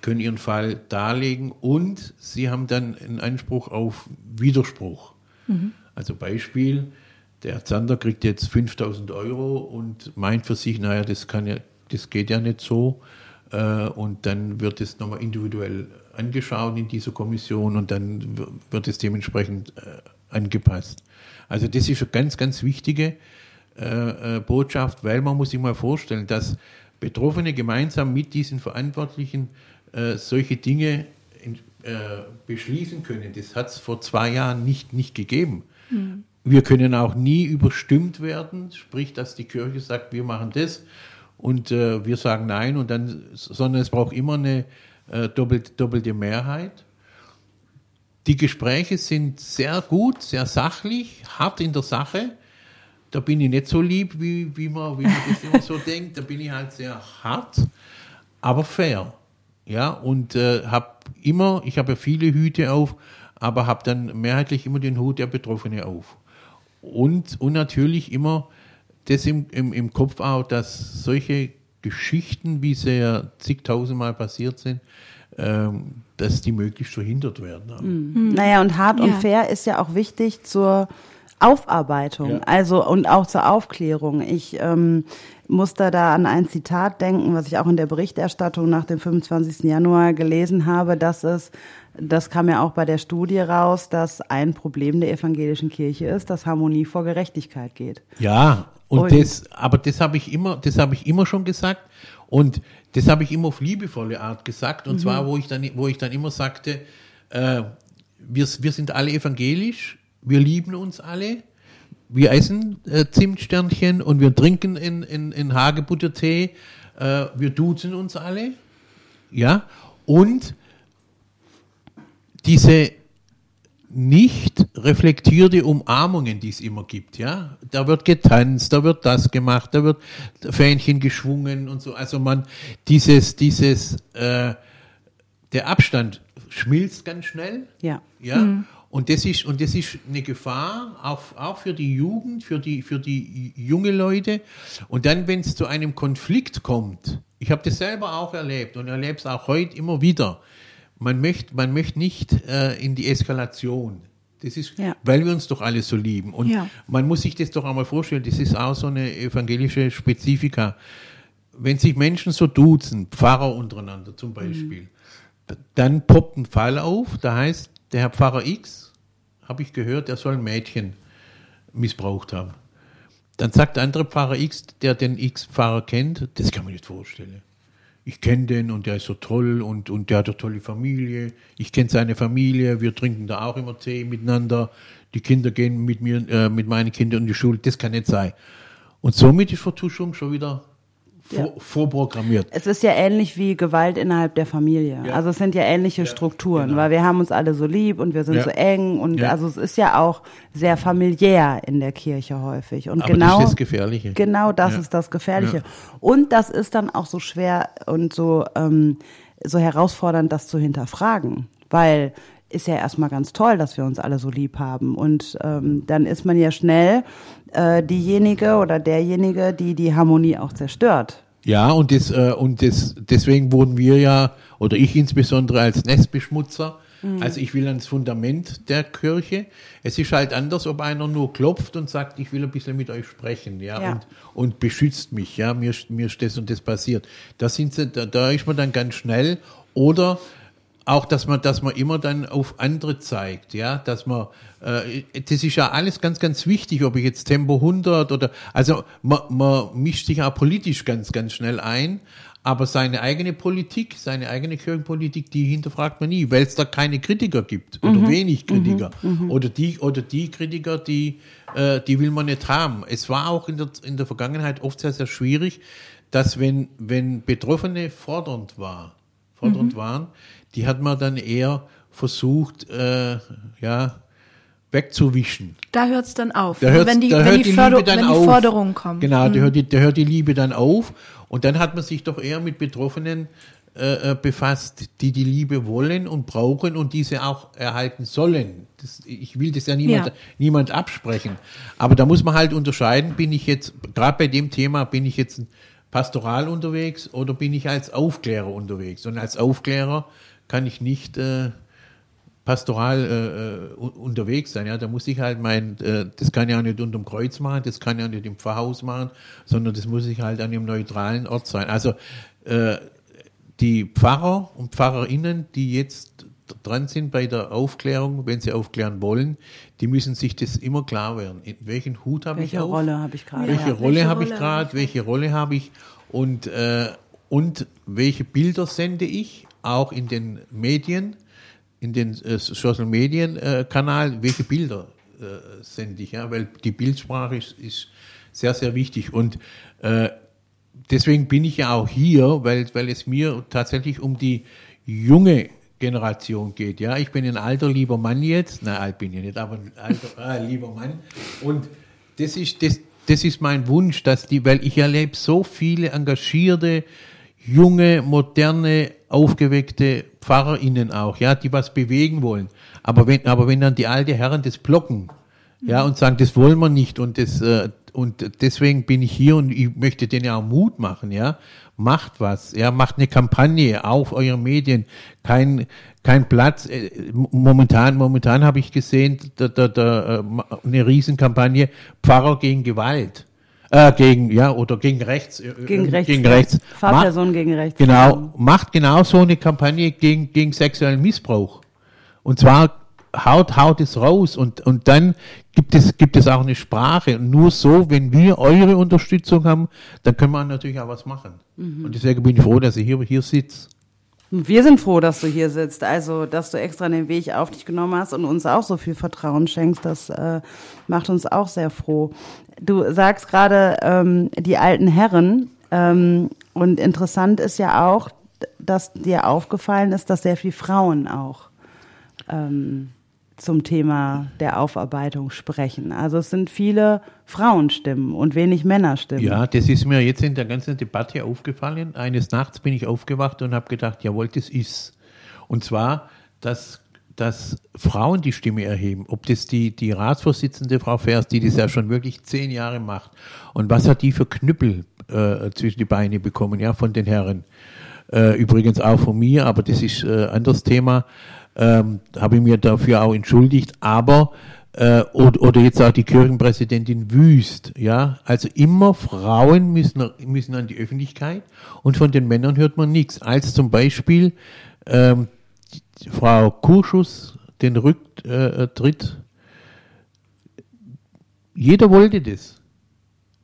Speaker 4: können ihren Fall darlegen und sie haben dann einen Anspruch auf Widerspruch. Mhm. Also Beispiel, der Zander kriegt jetzt 5000 Euro und meint für sich, naja, das, kann ja, das geht ja nicht so. Und dann wird es nochmal individuell angeschaut in dieser Kommission und dann wird es dementsprechend äh, angepasst. Also das ist eine ganz, ganz wichtige äh, äh, Botschaft, weil man muss sich mal vorstellen, dass Betroffene gemeinsam mit diesen Verantwortlichen solche Dinge in, beschließen können. Das hat es vor zwei Jahren nicht, nicht gegeben. Mhm. Wir können auch nie überstimmt werden, sprich, dass die Kirche sagt, wir machen das und äh, wir sagen nein und dann, sondern es braucht immer eine äh, doppelt, doppelte Mehrheit. Die Gespräche sind sehr gut, sehr sachlich, hart in der Sache. Da bin ich nicht so lieb, wie, wie, man, wie man das immer so [laughs] denkt. Da bin ich halt sehr hart, aber fair. Ja, und äh, habe immer, ich habe ja viele Hüte auf, aber habe dann mehrheitlich immer den Hut der Betroffene auf. Und, und natürlich immer das im, im, im Kopf auch, dass solche Geschichten, wie sie ja zigtausendmal passiert sind, ähm, dass die möglichst verhindert werden.
Speaker 3: Mhm. Naja, und hart ja. und fair ist ja auch wichtig zur Aufarbeitung,
Speaker 4: Ja.
Speaker 3: also und auch zur Aufklärung. Ich ähm, musste da an ein Zitat denken, was ich auch in der Berichterstattung nach dem 25. Januar gelesen habe, dass es, das kam ja auch bei der Studie raus, dass ein Problem der evangelischen Kirche ist, dass Harmonie vor Gerechtigkeit geht.
Speaker 4: Ja, und,
Speaker 3: Und-
Speaker 4: das, aber das habe ich immer, das habe ich immer schon gesagt. Und das habe ich immer auf liebevolle Art gesagt. Und zwar, wo ich dann, wo ich dann immer sagte, äh, wir, wir sind alle evangelisch, wir lieben uns alle, wir essen äh, Zimtsternchen und wir trinken in, in, in Hagebuttertee, äh, wir duzen uns alle, ja, und diese nicht reflektierte Umarmungen, die es immer gibt, ja. Da wird getanzt, da wird das gemacht, da wird Fähnchen geschwungen und so. Also man, dieses, dieses, äh, der Abstand schmilzt ganz schnell,
Speaker 3: Ja.
Speaker 4: ja. Und das ist, und das ist eine Gefahr, auch, auch für die Jugend, für die, für die junge Leute. Und dann, wenn es zu einem Konflikt kommt, ich habe das selber auch erlebt und erlebe es auch heute immer wieder. Man möchte, man möchte nicht äh, in die Eskalation. Das ist,
Speaker 3: Ja.
Speaker 4: weil wir uns doch alle so lieben. Und
Speaker 1: Ja.
Speaker 4: man muss sich das doch einmal vorstellen, das ist auch so eine evangelische Spezifika. Wenn sich Menschen so duzen, Pfarrer untereinander zum Beispiel, d- dann poppt ein Fall auf, da heißt, der Herr Pfarrer X, habe ich gehört, der soll ein Mädchen missbraucht haben. Dann sagt der andere Pfarrer X, der den X-Pfarrer kennt, das kann man nicht vorstellen. Ich kenne den und der ist so toll und, und der hat eine tolle Familie. Ich kenne seine Familie, wir trinken da auch immer Tee miteinander. Die Kinder gehen mit mir, äh, mit meinen Kindern in die Schule. Das kann nicht sein. Und somit ist Vertuschung schon wieder vor, vorprogrammiert.
Speaker 3: Es ist ja ähnlich wie Gewalt innerhalb der Familie.
Speaker 4: Ja.
Speaker 3: Also es sind ja ähnliche Strukturen,
Speaker 4: genau.
Speaker 3: weil wir haben uns alle so lieb und wir sind
Speaker 4: Ja.
Speaker 3: so eng und
Speaker 4: Ja.
Speaker 3: also es ist ja auch sehr familiär in der Kirche häufig. Und
Speaker 4: Aber
Speaker 3: genau
Speaker 4: das ist das Gefährliche.
Speaker 3: Genau das
Speaker 4: Ja.
Speaker 3: ist das Gefährliche.
Speaker 4: Ja.
Speaker 3: Und das ist dann auch so schwer und so, ähm, so herausfordernd, das zu hinterfragen. Weil ist ja erstmal ganz toll, dass wir uns alle so lieb haben. Und ähm, dann ist man ja schnell äh, diejenige oder derjenige, die die Harmonie auch zerstört.
Speaker 4: Ja, und, das, äh, und das, deswegen wurden wir ja, oder ich insbesondere als Nestbeschmutzer,
Speaker 3: Mhm.
Speaker 4: also ich will ans Fundament der Kirche. Es ist halt anders, ob einer nur klopft und sagt, ich will ein bisschen mit euch sprechen, ja,
Speaker 3: Ja.
Speaker 4: Und, und beschützt mich, ja, mir, ist- mir ist das und das passiert. Da, sind sie, da, da ist man dann ganz schnell. Oder auch, dass man, dass man immer dann auf andere zeigt, ja, dass man, äh, das ist ja alles ganz, ganz wichtig, ob ich jetzt Tempo 100 oder, also man, man mischt sich auch politisch ganz, ganz schnell ein, aber seine eigene Politik, seine eigene Kirchenpolitik, die hinterfragt man nie, weil es da keine Kritiker gibt oder wenig Kritiker oder die oder die Kritiker, die äh, die will man nicht haben. Es war auch in der in der Vergangenheit oft sehr sehr schwierig, dass wenn wenn Betroffene fordernd war, fordernd waren, die hat man dann eher versucht, äh, ja wegzuwischen.
Speaker 1: Da hört es dann auf.
Speaker 4: Da
Speaker 1: wenn die,
Speaker 4: da
Speaker 1: wenn die,
Speaker 4: die
Speaker 1: Förder- wenn die. Forderungen kommen.
Speaker 4: Genau,
Speaker 1: Mhm.
Speaker 4: da, hört die, da hört die Liebe dann auf. Und dann hat man sich doch eher mit Betroffenen äh, äh, befasst, die die Liebe wollen und brauchen und diese auch erhalten sollen. Das, ich will das ja niemand,
Speaker 1: Ja.
Speaker 4: niemand absprechen. Aber da muss man halt unterscheiden, bin ich jetzt, gerade bei dem Thema, bin ich jetzt pastoral unterwegs oder bin ich als Aufklärer unterwegs? Und als Aufklärer kann ich nicht äh, pastoral äh, äh, un- unterwegs sein. Ja, da muss ich halt mein, äh, das kann ich auch nicht unterm Kreuz machen, das kann ich auch nicht im Pfarrhaus machen, sondern das muss ich halt an einem neutralen Ort sein. Also äh, die Pfarrer und Pfarrerinnen, die jetzt dran sind bei der Aufklärung, wenn sie aufklären wollen, die müssen sich das immer klar werden. In welchen Hut habe ich
Speaker 3: Welche
Speaker 4: auf?
Speaker 3: Rolle habe ich gerade?
Speaker 4: welche
Speaker 1: Ja,
Speaker 4: Rolle
Speaker 1: welche
Speaker 4: habe ich gerade, welche Rolle habe ich und, äh, und welche Bilder sende ich auch in den Medien, in den äh, Social Medien äh, Kanal, welche Bilder äh, sende ich, ja, weil die Bildsprache ist, ist sehr, sehr wichtig und äh, deswegen bin ich ja auch hier, weil, weil es mir tatsächlich um die junge Generation geht. Ja, ich bin ein alter lieber Mann jetzt, na alt bin ich nicht, aber ein alter [laughs] ah, lieber Mann. Und das ist das, das ist mein Wunsch, dass die, weil ich erlebe so viele engagierte, junge, moderne, aufgeweckte PfarrerInnen auch, ja, die was bewegen wollen. Aber wenn, aber wenn dann die alte Herren das blocken, ja, und sagen, das wollen wir nicht und das, äh, und deswegen bin ich hier und ich möchte denen ja auch Mut machen, ja. Macht was, ja, macht eine Kampagne auf euren Medien. Kein, kein Platz. Äh, momentan, momentan habe ich gesehen, da, da, da, äh, eine Riesenkampagne Pfarrer gegen Gewalt. Äh, gegen, ja, oder gegen rechts. Äh,
Speaker 3: Gegen rechts.
Speaker 4: Gegen rechts.
Speaker 3: Fahrperson
Speaker 4: Macht-
Speaker 3: gegen rechts.
Speaker 4: Genau, macht genau so eine Kampagne gegen, gegen sexuellen Missbrauch. Und zwar haut, haut es raus und, und dann gibt es, gibt es auch eine Sprache. Und nur so, wenn wir eure Unterstützung haben, dann können wir natürlich auch was machen. Und deswegen bin ich froh, dass ich hier, hier sitze.
Speaker 3: Wir sind froh, dass du hier sitzt, also dass du extra den Weg auf dich genommen hast und uns auch so viel Vertrauen schenkst. Das äh, macht uns auch sehr froh. Du sagst gerade ähm, die alten Herren ähm, und interessant ist ja auch, dass dir aufgefallen ist, dass sehr viele Frauen auch ähm, zum Thema der Aufarbeitung sprechen. Also es sind viele Frauenstimmen und wenig Männerstimmen.
Speaker 4: Ja, das ist mir jetzt in der ganzen Debatte aufgefallen. Eines Nachts bin ich aufgewacht und habe gedacht, jawohl, das ist. Und zwar, dass, dass Frauen die Stimme erheben. Ob das die, die Ratsvorsitzende Frau Vers, die das ja schon wirklich zehn Jahre macht. Und was hat die für Knüppel äh, zwischen die Beine bekommen, ja, von den Herren. Äh, übrigens auch von mir, aber das ist äh, anderes Thema. Ähm, habe ich mir dafür auch entschuldigt. Aber äh, oder, oder jetzt auch die Kirchenpräsidentin Wüst, ja. Also immer Frauen müssen, müssen an die Öffentlichkeit und von den Männern hört man nichts. Als zum Beispiel ähm, Frau Kurschus den Rücktritt, äh, tritt. jeder wollte das.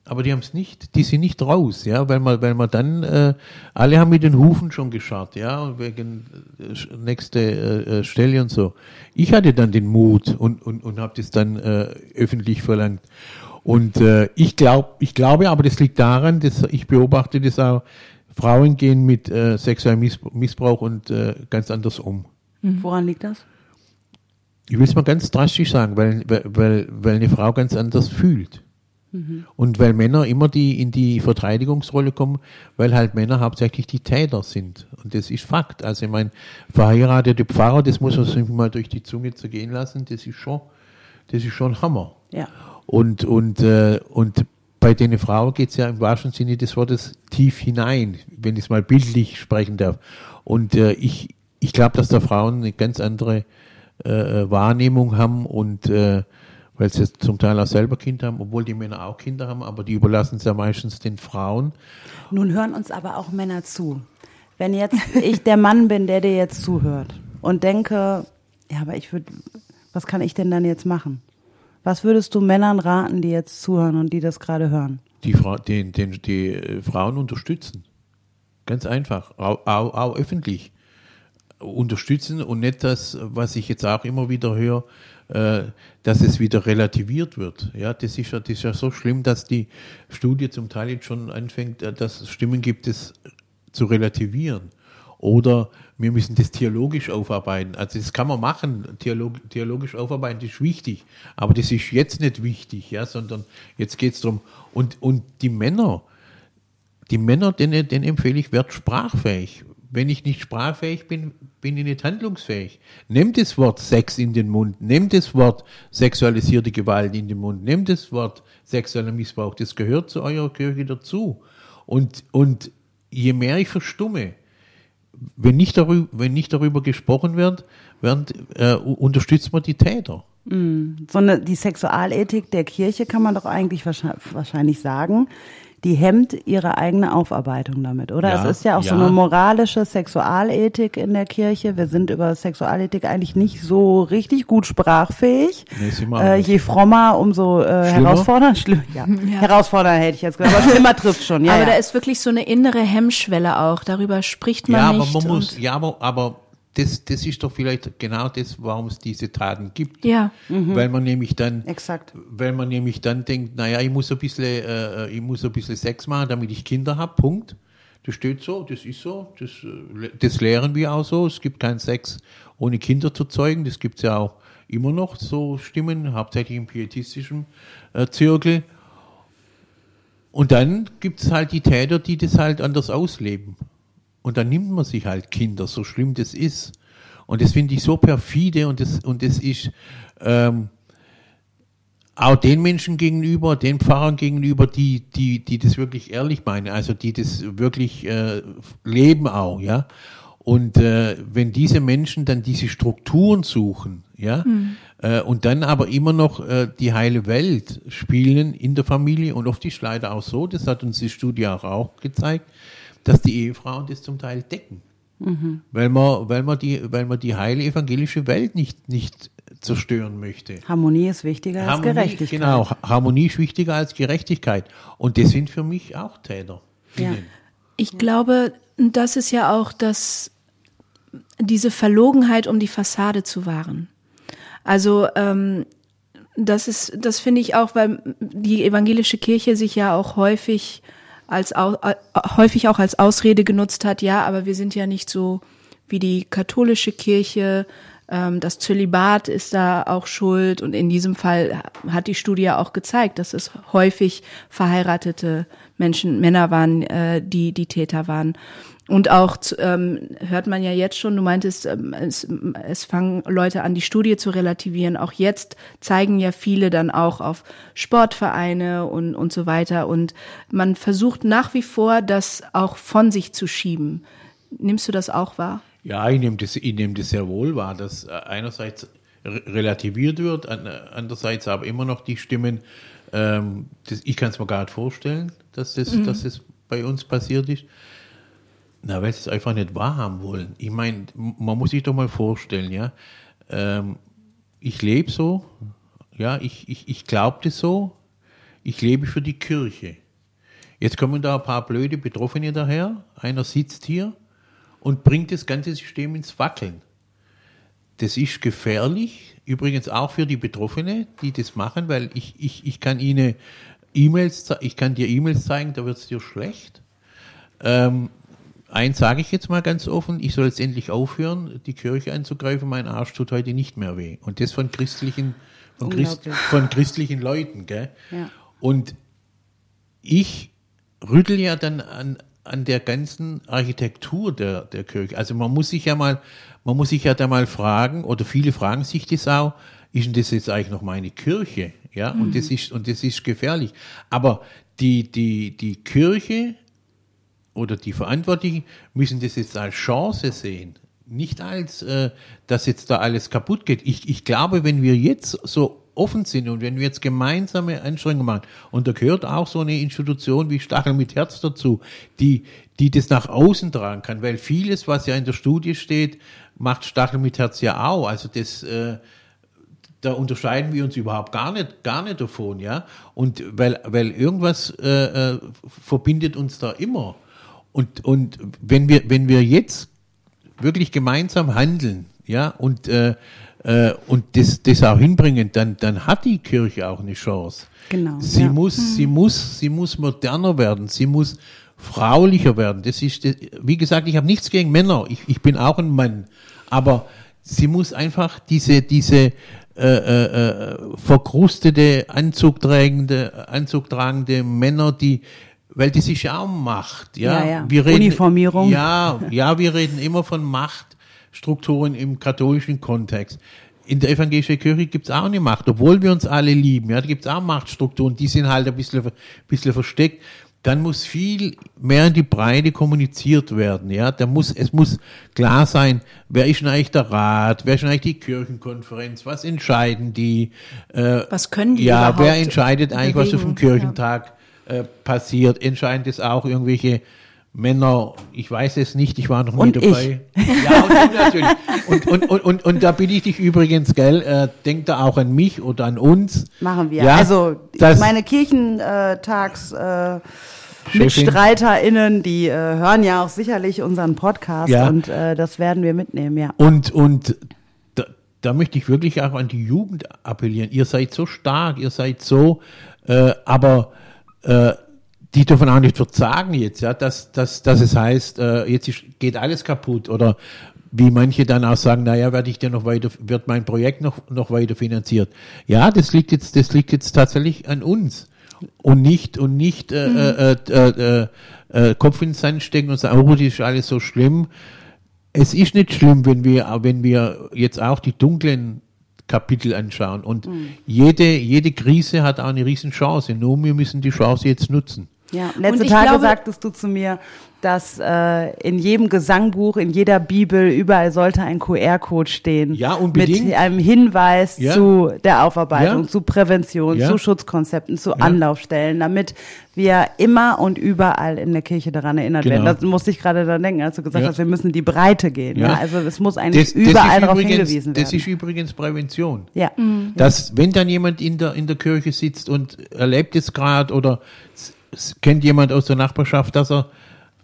Speaker 4: Aber die haben es nicht, die sind nicht raus, ja, weil man, weil man dann, äh, alle haben mit den Hufen schon gescharrt, ja, und wegen äh, nächste äh, äh, Stelle und so. Ich hatte dann den Mut und, und, und habe das dann äh, öffentlich verlangt. Und äh, ich glaube, ich glaube, aber das liegt daran, dass ich beobachte das auch, Frauen gehen mit äh, sexuellem Missbrauch, und äh, ganz anders um.
Speaker 3: Woran liegt das?
Speaker 4: Ich will es mal ganz drastisch sagen, weil, weil, weil eine Frau ganz anders fühlt. Und weil Männer immer die in die Verteidigungsrolle kommen, weil halt Männer hauptsächlich die Täter sind. Und das ist Fakt. Also ich meine, verheiratete Pfarrer, das muss man sich mal durch die Zunge zergehen lassen, das ist schon, das ist schon Hammer.
Speaker 3: Ja.
Speaker 4: Und, und, äh, und bei den Frauen geht es ja im wahrsten Sinne des Wortes tief hinein, wenn ich es mal bildlich sprechen darf. Und äh, ich, ich glaube, dass da Frauen eine ganz andere äh, Wahrnehmung haben und äh, weil sie zum Teil auch selber Kinder haben, obwohl die Männer auch Kinder haben, aber die überlassen es ja meistens den Frauen.
Speaker 3: Nun hören uns aber auch Männer zu. Wenn jetzt ich der Mann bin, der dir jetzt zuhört und denke, ja, aber ich würde, was kann ich denn dann jetzt machen? Was würdest du Männern raten, die jetzt zuhören und die das gerade hören?
Speaker 4: Die, Fra den, den, die äh, Frauen unterstützen. Ganz einfach. Auch, auch, auch öffentlich. Unterstützen und nicht das, was ich jetzt auch immer wieder höre, dass es wieder relativiert wird. Ja, das ist ja, das ist ja so schlimm, dass die Studie zum Teil jetzt schon anfängt, äh, dass es Stimmen gibt, das zu relativieren. Oder wir müssen das theologisch aufarbeiten. Also das kann man machen, theolog theologisch aufarbeiten, das ist wichtig. Aber das ist jetzt nicht wichtig, ja, sondern jetzt geht es darum. Und, und die Männer, die Männer, denen, denen empfehle ich, werd sprachfähig. Wenn ich nicht sprachfähig bin, bin ich nicht handlungsfähig. Nimm das Wort Sex in den Mund, nimm das Wort sexualisierte Gewalt in den Mund, nimm das Wort sexueller Missbrauch. Das gehört zu eurer Kirche dazu. Und, und je mehr ich verstumme, wenn nicht darüber, wenn nicht darüber gesprochen wird, wird äh, unterstützt man die Täter.
Speaker 3: So eine, die Sexualethik der Kirche kann man doch eigentlich wahrscheinlich sagen, die hemmt ihre eigene Aufarbeitung damit, oder?
Speaker 4: Ja,
Speaker 3: es ist ja auch so
Speaker 4: ja.
Speaker 3: eine moralische Sexualethik in der Kirche. Wir sind über Sexualethik eigentlich nicht so richtig gut sprachfähig.
Speaker 4: Nee,
Speaker 3: äh, je frommer, umso äh,
Speaker 4: Schlimmer?
Speaker 3: herausfordernd. Schlimm, ja. [laughs] Herausfordernd hätte ich jetzt gesagt, aber schlimmer trifft schon. Ja,
Speaker 1: aber
Speaker 3: ja.
Speaker 1: da ist wirklich so eine innere Hemmschwelle auch. Darüber spricht man
Speaker 4: ja,
Speaker 1: nicht.
Speaker 4: aber man muss, ja, aber, aber das, das ist doch vielleicht genau das, warum es diese Taten gibt.
Speaker 1: ja.
Speaker 4: Weil man nämlich dann,
Speaker 3: Exakt.
Speaker 4: weil man nämlich dann denkt, naja, ich muss ein bisschen, äh, ich muss ein bisschen Sex machen, damit ich Kinder habe, Punkt. Das steht so, das ist so, das, äh, das lehren wir auch so. Es gibt keinen Sex ohne Kinder zu zeugen, das gibt es ja auch immer noch, so Stimmen, hauptsächlich im pietistischen äh, Zirkel. Und dann gibt es halt die Täter, die das halt anders ausleben. Und dann nimmt man sich halt Kinder, so schlimm das ist. Und das finde ich so perfide und das, und das ist, ähm, auch den Menschen gegenüber, den Pfarrern gegenüber, die, die, die das wirklich ehrlich meinen, also die das wirklich äh, leben auch, ja. Und äh, wenn diese Menschen dann diese Strukturen suchen, ja, mhm. äh, und dann aber immer noch äh, die heile Welt spielen in der Familie und oft ist leider auch so, das hat uns die Studie auch, auch gezeigt, dass die Ehefrauen das zum Teil decken. Mhm. Weil man, weil man die, weil man die heile evangelische Welt nicht, nicht zerstören möchte.
Speaker 3: Harmonie ist wichtiger Harmonie, als Gerechtigkeit.
Speaker 4: Genau, Harmonie ist wichtiger als Gerechtigkeit. Und das sind für mich auch Täter.
Speaker 1: Ja. Ich glaube, das ist ja auch das, diese Verlogenheit, um die Fassade zu wahren. Also ähm, das ist, das finde ich auch, weil die evangelische Kirche sich ja auch häufig als äh, häufig auch als Ausrede genutzt hat, ja, aber wir sind ja nicht so wie die katholische Kirche, ähm, das Zölibat ist da auch schuld und in diesem Fall hat die Studie auch gezeigt, dass es häufig verheiratete Menschen, Männer waren, äh, die die Täter waren. Und auch ähm, hört man ja jetzt schon, du meintest, ähm, es, es fangen Leute an, die Studie zu relativieren. Auch jetzt zeigen ja viele dann auch auf Sportvereine und, und so weiter. Und man versucht nach wie vor, das auch von sich zu schieben. Nimmst du das auch wahr?
Speaker 4: Ja, ich nehme das, ich nehme das sehr wohl wahr, dass äh, einerseits relativiert wird, andererseits aber immer noch die Stimmen, ähm, das, ich kann es mir gar nicht vorstellen, dass das, mhm. dass das bei uns passiert ist. Na, weil sie es einfach nicht wahrhaben wollen. Ich meine, man muss sich doch mal vorstellen, ja. Ähm, ich lebe so, ja, ich, ich, ich glaube das so, ich lebe für die Kirche. Jetzt kommen da ein paar blöde Betroffene daher, einer sitzt hier und bringt das ganze System ins Wackeln. Das ist gefährlich, übrigens auch für die Betroffene, die das machen, weil ich, ich, ich kann ihnen E-Mails, ich kann dir E-Mails zeigen, da wird es dir schlecht. Ähm, eins sage ich jetzt mal ganz offen, ich soll jetzt endlich aufhören, die Kirche anzugreifen, mein Arsch tut heute nicht mehr weh. Und das von christlichen, von, Christ, von christlichen Leuten. Gell? Ja. Und ich rüttel ja dann an, an der ganzen Architektur der, der Kirche. Also man muss sich ja mal, man muss sich ja da mal fragen, oder viele fragen sich das auch, ist denn das jetzt eigentlich noch meine Kirche? Ja, mhm. und das ist, und das ist gefährlich. Aber die, die, die Kirche oder die Verantwortlichen müssen das jetzt als Chance sehen. Nicht als, äh, dass jetzt da alles kaputt geht. Ich, ich glaube, wenn wir jetzt so offen sind und wenn wir jetzt gemeinsame Anstrengungen machen, und da gehört auch so eine Institution wie Stachel mit Herz dazu, die, die das nach außen tragen kann, weil vieles, was ja in der Studie steht, macht Stachel mit Herz ja auch. Also das, äh, da unterscheiden wir uns überhaupt gar nicht, gar nicht davon, ja. Und weil, weil irgendwas äh, äh, verbindet uns da immer. Und, und wenn wir, wenn wir jetzt wirklich gemeinsam handeln, ja, und äh, äh, und das, das auch hinbringen, dann, dann hat die Kirche auch eine Chance. Genau. Sie ja. muss, mhm. sie muss, sie muss moderner werden. Sie muss fraulicher werden. Das ist, wie gesagt, ich habe nichts gegen Männer. Ich, ich bin auch ein Mann. Aber sie muss einfach diese, diese äh, äh, äh verkrustete, anzugtragende, anzugtragende Männer, die, weil das ist ja auch Macht, ja. ja, ja.
Speaker 3: Wir reden, Uniformierung.
Speaker 4: Ja, ja, wir reden immer von Macht Strukturen im katholischen Kontext. In der evangelischen Kirche gibt es auch eine Macht, obwohl wir uns alle lieben. Ja, da gibt es auch Machtstrukturen, die sind halt ein bisschen, bisschen versteckt. Dann muss viel mehr in die Breite kommuniziert werden. Ja, da muss, es muss klar sein, wer ist denn eigentlich der Rat, wer ist denn eigentlich die Kirchenkonferenz, was entscheiden die?
Speaker 1: Äh, was können die
Speaker 4: Ja, wer entscheidet eigentlich, bewegen? was auf dem Kirchentag. Äh, passiert? Entscheiden das auch irgendwelche Männer, ich weiß es nicht, ich war noch nie
Speaker 3: und
Speaker 4: dabei.
Speaker 3: Ich.
Speaker 4: Ja, und natürlich. Und, und, und, und, und da bitte ich dich übrigens, gell, äh, denk da auch an mich oder an uns.
Speaker 3: Machen wir. Ja, also meine Kirchentags äh, MitstreiterInnen, die äh, hören ja auch sicherlich unseren Podcast ja. und äh, das werden wir mitnehmen, ja.
Speaker 4: Und, und da, da möchte ich wirklich auch an die Jugend appellieren. Ihr seid so stark, ihr seid so, äh, aber äh, die dürfen auch nicht verzagen jetzt, ja, dass, dass, dass es heißt, äh, jetzt geht alles kaputt oder wie manche dann auch sagen, naja, werde ich dir noch weiter, wird mein Projekt noch, noch weiter finanziert. Ja, das liegt jetzt, das liegt jetzt tatsächlich an uns und nicht, und nicht, äh, mhm. äh, äh, äh, äh, Kopf ins Sand stecken und sagen, oh, das ist alles so schlimm. Es ist nicht schlimm, wenn wir, wenn wir jetzt auch die dunklen Kapitel anschauen. Und mhm. jede, jede Krise hat auch eine Riesenchance. Nur wir müssen die Chance jetzt nutzen.
Speaker 3: Ja, letzte Tage glaube, sagtest du zu mir, dass äh, in jedem Gesangbuch, in jeder Bibel, überall sollte ein QR-Code stehen.
Speaker 4: Ja, unbedingt.
Speaker 3: Mit einem Hinweis ja. zu der Aufarbeitung, ja. zu Prävention, ja. zu Schutzkonzepten, zu Anlaufstellen, damit wir immer und überall in der Kirche daran erinnert genau. werden. Das musste ich gerade daran denken, als du gesagt hast, wir müssen die Breite gehen. Ja. Also es muss eigentlich das, überall darauf hingewiesen werden.
Speaker 4: Das ist übrigens Prävention. Ja. Mhm. Dass, wenn dann jemand in der, in der Kirche sitzt und erlebt es gerade oder kennt jemand aus der Nachbarschaft, dass er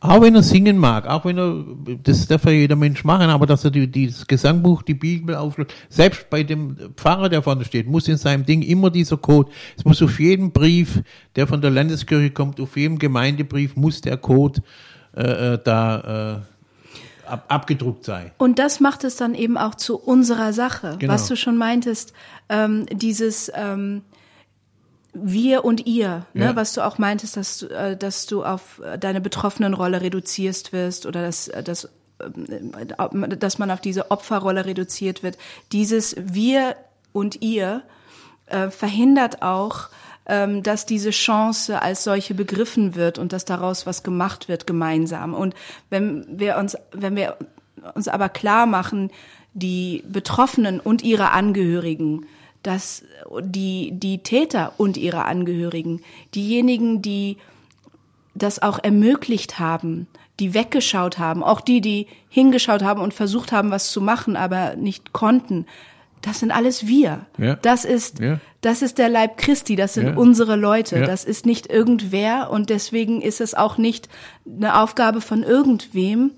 Speaker 4: auch wenn er singen mag, auch wenn er, das darf ja jeder Mensch machen, aber dass er die, die, das Gesangbuch, die Bibel aufschlägt, selbst bei dem Pfarrer, der vorne steht, muss in seinem Ding immer dieser Code, es muss auf jedem Brief, der von der Landeskirche kommt, auf jedem Gemeindebrief muss der Code äh, äh da äh, ab, abgedruckt sein.
Speaker 1: Und das macht es dann eben auch zu unserer Sache, genau. was du schon meintest, ähm, dieses ähm, wir und ihr, ne, ja. was du auch meintest, dass du, äh, dass du auf äh, deine betroffenen Rolle reduzierst wirst oder dass, äh, dass, dass man auf diese Opferrolle reduziert wird. Dieses wir und ihr äh, verhindert auch, ähm, dass diese Chance als solche begriffen wird und dass daraus was gemacht wird gemeinsam. Und wenn wir uns, wenn wir uns aber klar machen, die Betroffenen und ihre Angehörigen dass die, die Täter und ihre Angehörigen, diejenigen, die das auch ermöglicht haben, die weggeschaut haben, auch die, die hingeschaut haben und versucht haben, was zu machen, aber nicht konnten, das sind alles wir. Ja. Das ist, ja. das ist der Leib Christi, das sind ja. unsere Leute, das ist nicht irgendwer und deswegen ist es auch nicht eine Aufgabe von irgendwem,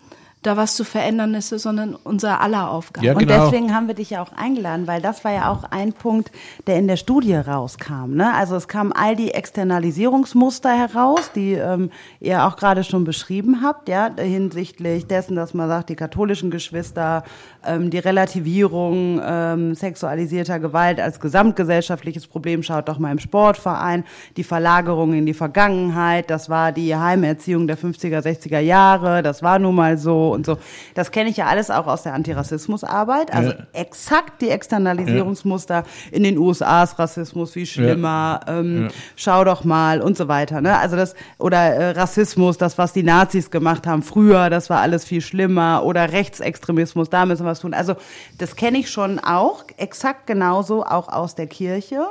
Speaker 1: da was zu verändern ist, sondern unser aller Aufgabe.
Speaker 3: Ja, genau. Und deswegen haben wir dich ja auch eingeladen, weil das war ja auch ein Punkt, der in der Studie rauskam. Ne? Also es kamen all die Externalisierungsmuster heraus, die ähm, ihr auch gerade schon beschrieben habt, ja, hinsichtlich dessen, dass man sagt, die katholischen Geschwister, ähm, die Relativierung ähm, sexualisierter Gewalt als gesamtgesellschaftliches Problem, schaut doch mal im Sportverein, die Verlagerung in die Vergangenheit, das war die Heimerziehung der 50er, 60er Jahre, das war nun mal so und so. Das kenne ich ja alles auch aus der Antirassismusarbeit. Also ja. exakt die Externalisierungsmuster ja. in den USA ist Rassismus viel schlimmer. Ja. Ähm, schau doch mal und so weiter. Ne? Also das oder äh, Rassismus, das was die Nazis gemacht haben früher, das war alles viel schlimmer. Oder Rechtsextremismus, da müssen wir was tun. Also das kenne ich schon auch exakt genauso auch aus der Kirche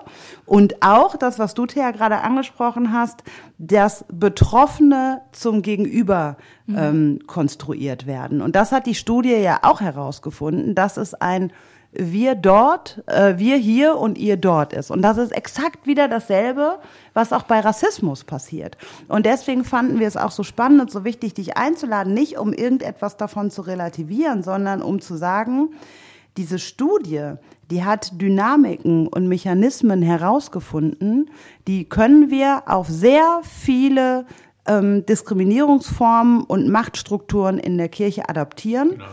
Speaker 3: und auch das, was du Thea gerade angesprochen hast, dass Betroffene zum Gegenüber mhm. ähm, konstruiert werden. Und das hat die Studie ja auch herausgefunden, dass es ein wir dort, äh, wir hier und ihr dort ist. Und das ist exakt wieder dasselbe, was auch bei Rassismus passiert. Und deswegen fanden wir es auch so spannend und so wichtig, dich einzuladen, nicht um irgendetwas davon zu relativieren, sondern um zu sagen, diese Studie, die hat Dynamiken und Mechanismen herausgefunden, die können wir auf sehr viele ähm, Diskriminierungsformen und Machtstrukturen in der Kirche adaptieren. Genau,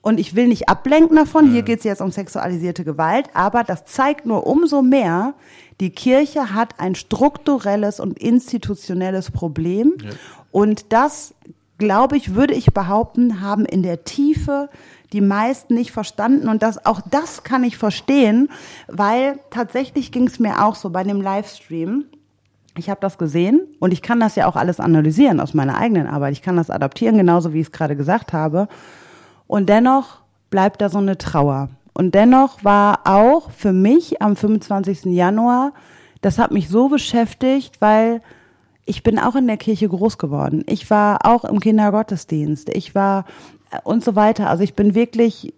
Speaker 3: und ich will nicht ablenken davon, ja. hier geht es jetzt um sexualisierte Gewalt, aber das zeigt nur umso mehr, die Kirche hat ein strukturelles und institutionelles Problem. Ja. Und das, glaube ich, würde ich behaupten, haben in der Tiefe die meisten nicht verstanden. Und das, auch das kann ich verstehen, weil tatsächlich ging es mir auch so bei dem Livestream ich habe das gesehen und ich kann das ja auch alles analysieren aus meiner eigenen Arbeit. Ich kann das adaptieren, genauso wie ich es gerade gesagt habe. Und dennoch bleibt da so eine Trauer. Und dennoch war auch für mich am 25. Januar, das hat mich so beschäftigt, weil ich bin auch in der Kirche groß geworden. Ich war auch im Kindergottesdienst. Ich war und so weiter. Also ich bin wirklich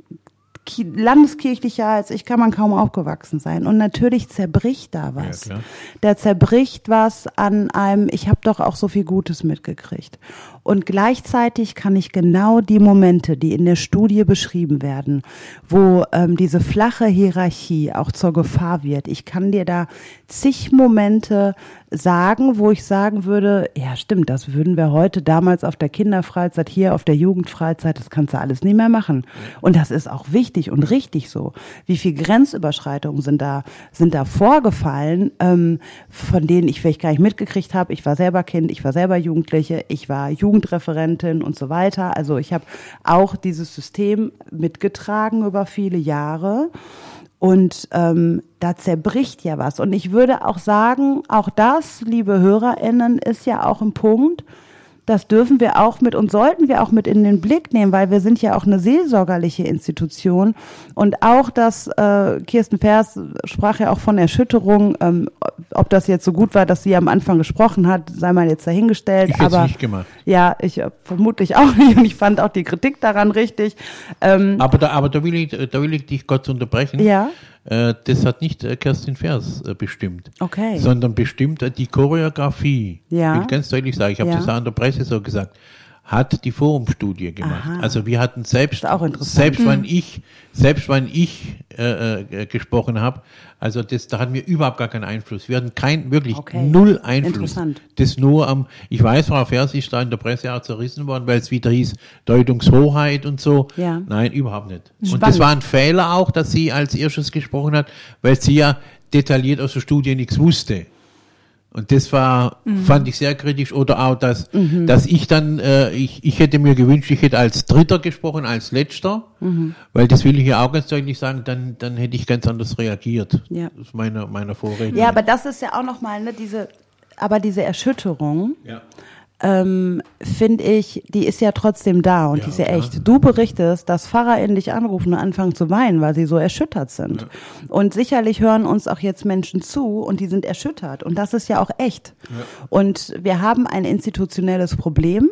Speaker 3: landeskirchlicher als ich kann man kaum aufgewachsen sein. Und natürlich zerbricht da was. Ja, da zerbricht was an einem, ich habe doch auch so viel Gutes mitgekriegt. Und gleichzeitig kann ich genau die Momente, die in der Studie beschrieben werden, wo ähm, diese flache Hierarchie auch zur Gefahr wird, ich kann dir da zig Momente sagen, wo ich sagen würde, ja stimmt, das würden wir heute damals auf der Kinderfreizeit, hier auf der Jugendfreizeit, das kannst du alles nicht mehr machen. Und das ist auch wichtig und richtig so. Wie viel Grenzüberschreitungen sind da, sind da vorgefallen, ähm, von denen ich vielleicht gar nicht mitgekriegt habe. Ich war selber Kind, ich war selber Jugendliche, ich war Jugendreferentin und so weiter. Also ich habe auch dieses System mitgetragen über viele Jahre. Und ähm, da zerbricht ja was. Und ich würde auch sagen, auch das, liebe HörerInnen, ist ja auch ein Punkt, das dürfen wir auch mit und sollten wir auch mit in den Blick nehmen, weil wir sind ja auch eine seelsorgerliche Institution. Und auch das, äh, Kirsten Vers sprach ja auch von Erschütterung, ähm, ob das jetzt so gut war, dass sie am Anfang gesprochen hat, sei mal jetzt dahingestellt.
Speaker 4: Ich
Speaker 3: aber
Speaker 4: nicht gemacht.
Speaker 3: ja, ich äh, vermutlich auch [laughs] nicht und ich fand auch die Kritik daran richtig. Ähm,
Speaker 4: Aber da, aber da will ich, da will ich dich kurz unterbrechen.
Speaker 3: ja,
Speaker 4: das hat nicht äh, Kerstin Vers äh, bestimmt.
Speaker 3: Okay.
Speaker 4: Sondern bestimmt äh, die Choreografie.
Speaker 3: Ja.
Speaker 4: Ich will ganz deutlich sagen, ich habe
Speaker 3: Ja.
Speaker 4: das auch in der Presse so gesagt, hat die Forumstudie gemacht.
Speaker 3: Aha.
Speaker 4: Also wir hatten selbst, selbst wenn ich, selbst wenn ich äh, äh, gesprochen habe, also das, da hatten wir überhaupt gar keinen Einfluss. Wir hatten kein, wirklich
Speaker 3: Okay.
Speaker 4: null Einfluss.
Speaker 3: Interessant.
Speaker 4: Das nur am, ich weiß, Frau Vers ist da in der Presse auch zerrissen worden, weil es wieder hieß, Deutungshoheit und so.
Speaker 3: Ja.
Speaker 4: Nein, überhaupt nicht. Und
Speaker 3: Spannend.
Speaker 4: das war ein Fehler auch, dass sie als erstes gesprochen hat, weil sie ja detailliert aus der Studie nichts wusste. Und das war, fand ich sehr kritisch. Oder auch, dass, dass ich dann, äh, ich, ich hätte mir gewünscht, ich hätte als Dritter gesprochen, als Letzter. Weil das will ich ja auch ganz deutlich sagen, dann, dann hätte ich ganz anders reagiert.
Speaker 3: Ja.
Speaker 4: Das ist meiner, meiner Vorredner.
Speaker 3: ja, aber das ist ja auch nochmal, ne, diese, aber diese Erschütterung,
Speaker 4: ja.
Speaker 3: Ähm, finde ich, die ist ja trotzdem da und
Speaker 4: Ja,
Speaker 3: die ist ja echt. Du berichtest, dass PfarrerInnen dich anrufen und anfangen zu weinen, weil sie so erschüttert sind. Und sicherlich hören uns auch jetzt Menschen zu und die sind erschüttert. Und das ist ja auch echt. Und wir haben ein institutionelles Problem,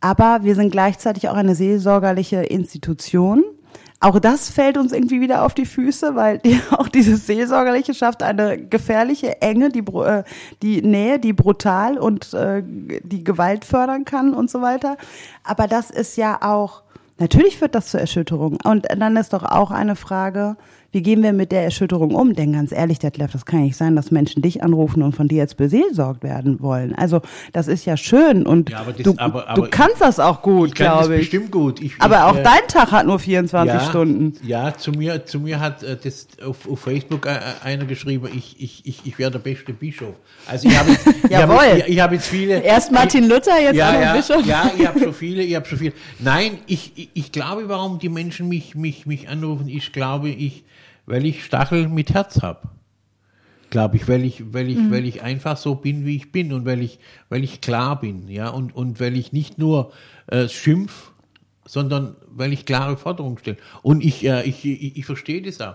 Speaker 3: aber wir sind gleichzeitig auch eine seelsorgerliche Institution. Auch das fällt uns irgendwie wieder auf die Füße, weil [laughs] auch dieses Seelsorgerliche schafft eine gefährliche Enge, die, äh, die Nähe, die brutal und äh, die Gewalt fördern kann und so weiter. Aber das ist ja auch, natürlich führt das zur Erschütterung. Und dann ist doch auch eine Frage, wie gehen wir mit der Erschütterung um? Denn ganz ehrlich, Detlef, das kann nicht sein, dass Menschen dich anrufen und von dir jetzt beseelsorgt werden wollen. Also das ist ja schön und
Speaker 4: Ja, aber das-
Speaker 3: du,
Speaker 4: aber- aber
Speaker 3: du kannst das auch gut,
Speaker 4: Ich
Speaker 3: glaube ich.
Speaker 4: bestimmt gut. Ich,
Speaker 3: Aber
Speaker 4: ich,
Speaker 3: auch
Speaker 4: äh,
Speaker 3: dein Tag hat nur 24 Stunden.
Speaker 4: Ja, zu mir, zu mir hat äh, das auf, auf Facebook äh, einer geschrieben, ich, ich, ich, ich wäre der beste Bischof. Also ich habe jetzt, [laughs] ich
Speaker 3: Jawohl.
Speaker 4: habe, ich, ich habe jetzt viele.
Speaker 3: Erst Martin Luther, jetzt
Speaker 4: ja, ja,
Speaker 3: Bischof.
Speaker 4: Ja, ich habe schon [laughs] viele, ich habe schon viele. Nein, ich, ich, ich glaube, warum die Menschen mich, mich, mich anrufen, ich glaube, ich, weil ich Stachel mit Herz habe. Glaube ich, weil ich, weil ich,
Speaker 3: Mhm.
Speaker 4: weil ich einfach so bin, wie ich bin und weil ich, weil ich klar bin, ja, und, und weil ich nicht nur äh, schimpf, sondern weil ich klare Forderungen stelle. Und ich, äh, ich, ich, ich verstehe das auch.